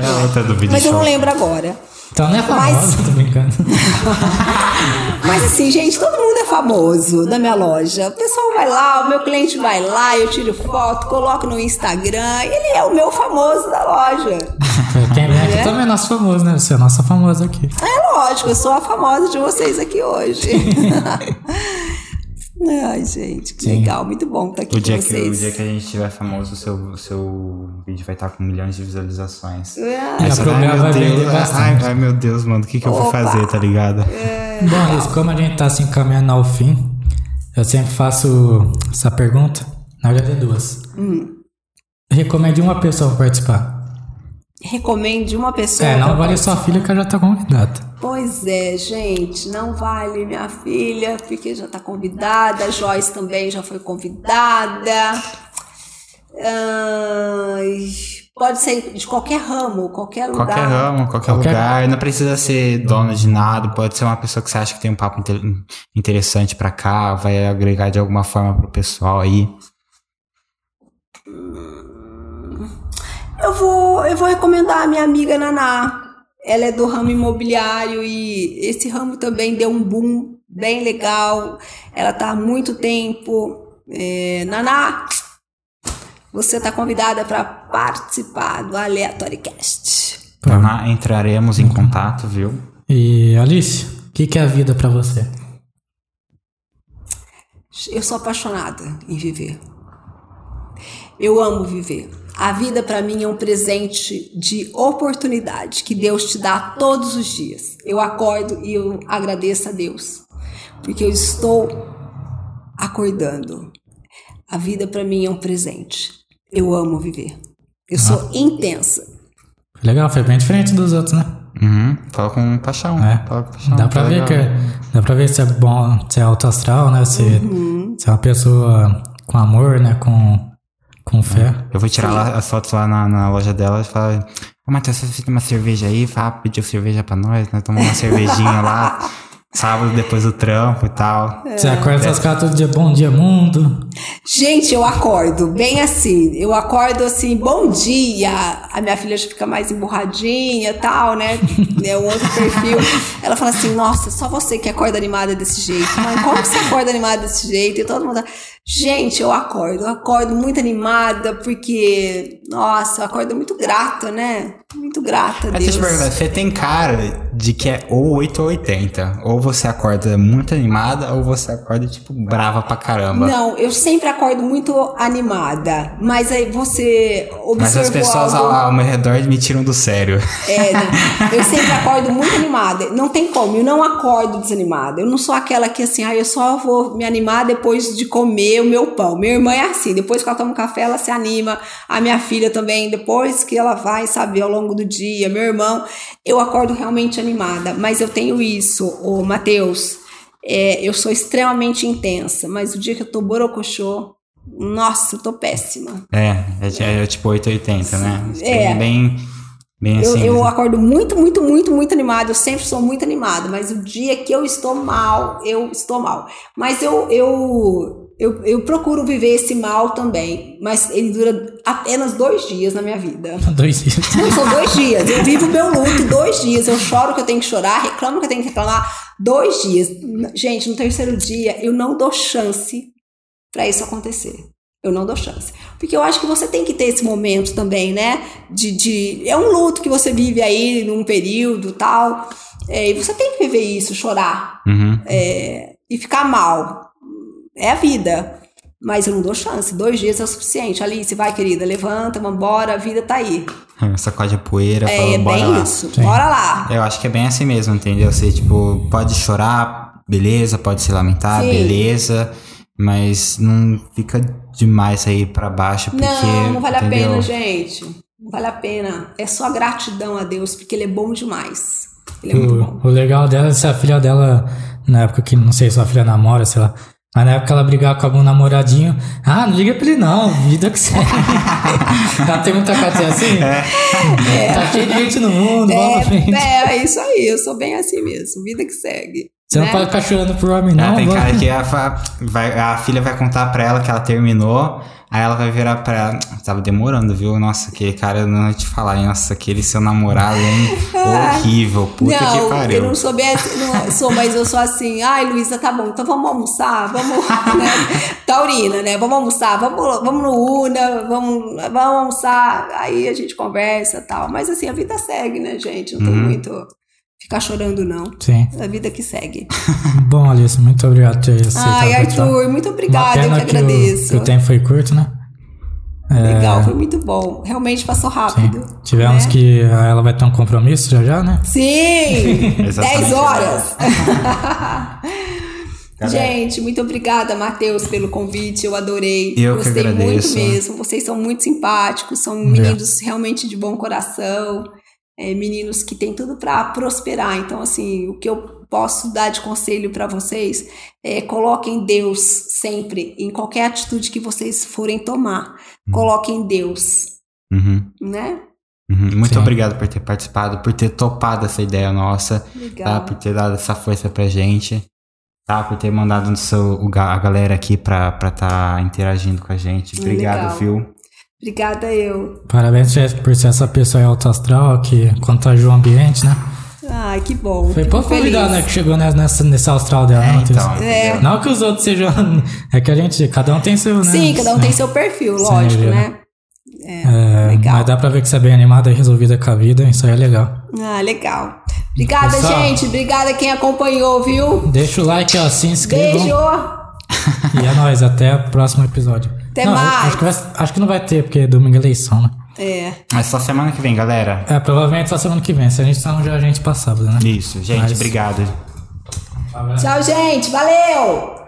É outra do vídeo Mas eu show. não lembro agora. Então não é Mas- famosa, tô brincando. <laughs> Mas assim, gente, todo mundo é famoso da minha loja. O pessoal vai lá, o meu cliente vai lá, eu tiro foto, coloco no Instagram. Ele é o meu famoso da loja. <laughs> Quem vem aqui É? também é nosso famoso, né? Você é nossa famosa aqui. É lógico, eu sou a famosa de vocês aqui hoje. <laughs> Ai, gente, que Sim. legal, muito bom estar aqui O dia, com que, o vocês. dia que a gente tiver famoso, o seu, o seu vídeo vai estar com milhões de visualizações. Ah, Essa- ai, meu vai Deus, ai, ai, meu Deus, mano, o que, que eu vou fazer, tá ligado? Bom, Alice, como a gente tá se encaminhando ao fim, eu sempre faço essa pergunta. Na verdade, é duas. Hum. Recomende uma pessoa participar. Recomende uma pessoa. É, não vale participar. sua filha que ela já tá convidada. Pois é, gente, não vale minha filha, porque já tá convidada, a Joyce também já foi convidada. Ai, pode ser de qualquer ramo, qualquer lugar. Qualquer ramo, qualquer, Qualquer- lugar. Não precisa ser dono de nada. Pode ser uma pessoa que você acha que tem um papo inte- interessante pra cá, vai agregar de alguma forma pro pessoal aí. Eu vou, eu vou recomendar a minha amiga Naná. Ela é do ramo imobiliário e esse ramo também deu um boom bem legal. Ela tá há muito tempo. É, Naná, você está convidada para participar do AleatóriCast. Então, na- entraremos em contato, viu? E Alice, o que, que é a vida pra você? Eu sou apaixonada em viver. Eu amo viver. A vida para mim é um presente de oportunidade que Deus te dá todos os dias. Eu acordo e eu agradeço a Deus, porque eu estou acordando. A vida para mim é um presente. Eu amo viver. Eu sou intensa. Legal, foi bem diferente dos outros, né? Uhum. Fala com paixão. É. Fala com paixão. Dá pra tá ver legal. que dá pra ver se é bom, se é alto astral, né? Se, Uhum. se é uma pessoa com amor, né? Com, com fé. Eu vou tirar lá as fotos lá na, na loja dela e falar: Ô Matheus, você fica uma cerveja aí? Fala, pediu cerveja pra nós, nós tomamos uma <laughs> cervejinha lá, sábado depois do trampo e tal. É. Você acorda essas caras todo dia, bom dia, mundo. Gente, eu acordo bem assim. Eu acordo assim, bom dia. A minha filha já fica mais emburradinha e tal, né? <laughs> É um outro perfil. Ela fala assim: Nossa, só você que acorda animada desse jeito. Mãe, como que você acorda animada desse jeito? E todo mundo. Gente, eu acordo. Eu acordo muito animada porque, nossa, eu acordo muito grata, né? Muito grata a te Deus. perguntar, você tem cara de que é ou 8 ou 80. Ou você acorda muito animada, ou você acorda, tipo, brava pra caramba. Não, eu sempre acordo muito animada. Mas aí você observou Mas as pessoas algo... ao, meu redor me tiram do sério. É, <laughs> eu sempre acordo muito animada. Não tem como, eu não acordo desanimada. Eu não sou aquela que assim, ah, eu só vou me animar depois de comer o meu pão. Minha irmã é assim, depois que ela toma um café, ela se anima. A minha filha também, depois que ela vai saber ao longo do dia. Meu irmão, eu acordo realmente animada. Mas eu tenho isso, ô Matheus. é, eu sou extremamente intensa, mas o dia que eu tô borocochô, nossa, eu tô péssima. É, é, é, é tipo 8 ou 80, né? É. Bem, bem Eu, assim. eu mesmo. acordo muito, muito, muito, muito animada. Eu sempre sou muito animada, mas o dia que eu estou mal, eu estou mal. Mas eu, eu, eu, eu procuro viver esse mal também. Mas ele dura apenas dois dias na minha vida. <laughs> Dois dias. Não, são dois dias. Eu vivo meu luto dois dias. Eu choro que eu tenho que chorar, reclamo que eu tenho que reclamar. Dois dias. Gente, no terceiro dia, eu não dou chance para isso acontecer. Eu não dou chance. Porque eu acho que você tem que ter esse momento também, né? De, de é um luto que você vive aí num período tal. É, e você tem que viver isso, chorar Uhum. é, e ficar mal. É a vida. Mas eu não dou chance. Dois dias é o suficiente. Alice, vai, querida, levanta, vambora, a vida tá aí. Sacode a poeira, É, fala, é bora bem lá. isso. Sim. Bora lá. Eu acho que é bem assim mesmo, entendeu? Você, tipo, pode chorar, beleza, pode se lamentar, Sim. beleza, mas não fica demais aí pra baixo, porque. Não, não vale a entendeu? pena, gente. Não vale a pena. É só gratidão a Deus, porque Ele é bom demais. Ele é muito bom. O, o legal dela é se a filha dela, na época que não sei se a filha namora, sei lá. Mas na época ela brigar com algum namoradinho, ah, não liga pra ele não, vida que segue. <laughs> ela tem muita cara de ser assim. Tá cheio de gente no mundo, bola pra frente. É, é isso aí. Eu sou bem assim mesmo. Vida que segue. Você não né? pode ficar chorando pro homem, Ela não. tem bora. cara que a, vai- a filha vai contar pra ela que ela terminou, aí ela vai virar pra ela. Tava demorando, viu? Nossa, aquele cara, eu não vou te falar, hein? nossa, aquele seu namorado, hein? <laughs> Horrível, puta que não, eu pariu. não sou bem assim, não sou, mas eu sou assim, ai Luísa, tá bom, então vamos almoçar, vamos, <laughs> né? Taurina, né? Vamos almoçar, vamos, vamos no Una, vamos, vamos almoçar, aí a gente conversa e tal. Mas assim, a vida segue, né, gente? Não tem Uhum. muito ficar chorando, não. Sim. É a vida que segue. <laughs> Bom, Alice, muito obrigado por ter aceitado Ai. Arthur, muito obrigada, eu que que o, agradeço. que o tempo foi curto, né? Legal, foi muito bom. Realmente passou Sim. rápido. Tivemos né? que ah, ela vai ter um compromisso já já, né? Sim! <laughs> Exatamente. 10 horas! <laughs> Gente, muito obrigada, Matheus, pelo convite. Eu adorei. Eu que Gostei agradeço. muito mesmo. Vocês são muito simpáticos, são meninos realmente de bom coração, é, meninos que têm tudo para prosperar. Então, assim, o que eu posso dar de conselho para vocês é coloquem Deus sempre em qualquer atitude que vocês forem tomar. Coloquem Deus, Uhum, né? uhum. Muito Sim. obrigado por ter participado, por ter topado essa ideia nossa. Tá? Por ter dado essa força pra gente, tá? Por ter mandado seu, a galera aqui pra estar tá interagindo com a gente. Hum, Obrigado, legal. viu? Obrigada eu. Parabéns Jess, por ser essa pessoa alto astral que contagiou o ambiente, né? Ai, que bom. Foi pouco feliz. convidado, né? Que chegou nessa, nesse astral dela. É, não, então. É. Não que os outros sejam. <laughs> É que a gente, cada um tem seu, né? Sim, cada um tem seu perfil, lógico, né? né? É, legal. Mas dá pra ver que você é bem animada e resolvida com a vida, isso aí é legal. Ah, legal. Obrigada, Pessoal. gente. Obrigada quem acompanhou, viu? Deixa o like, ó, se inscrevam. Beijo. E é nóis, até o próximo episódio. Até Não, mais. Acho que, vai- acho que não vai ter, porque domingo é eleição, né? É. Mas só semana que vem, galera. É, provavelmente só semana que vem. Se a gente tá já a gente sábado, né? Isso, gente, Mas- obrigado. Tchau, gente. Valeu!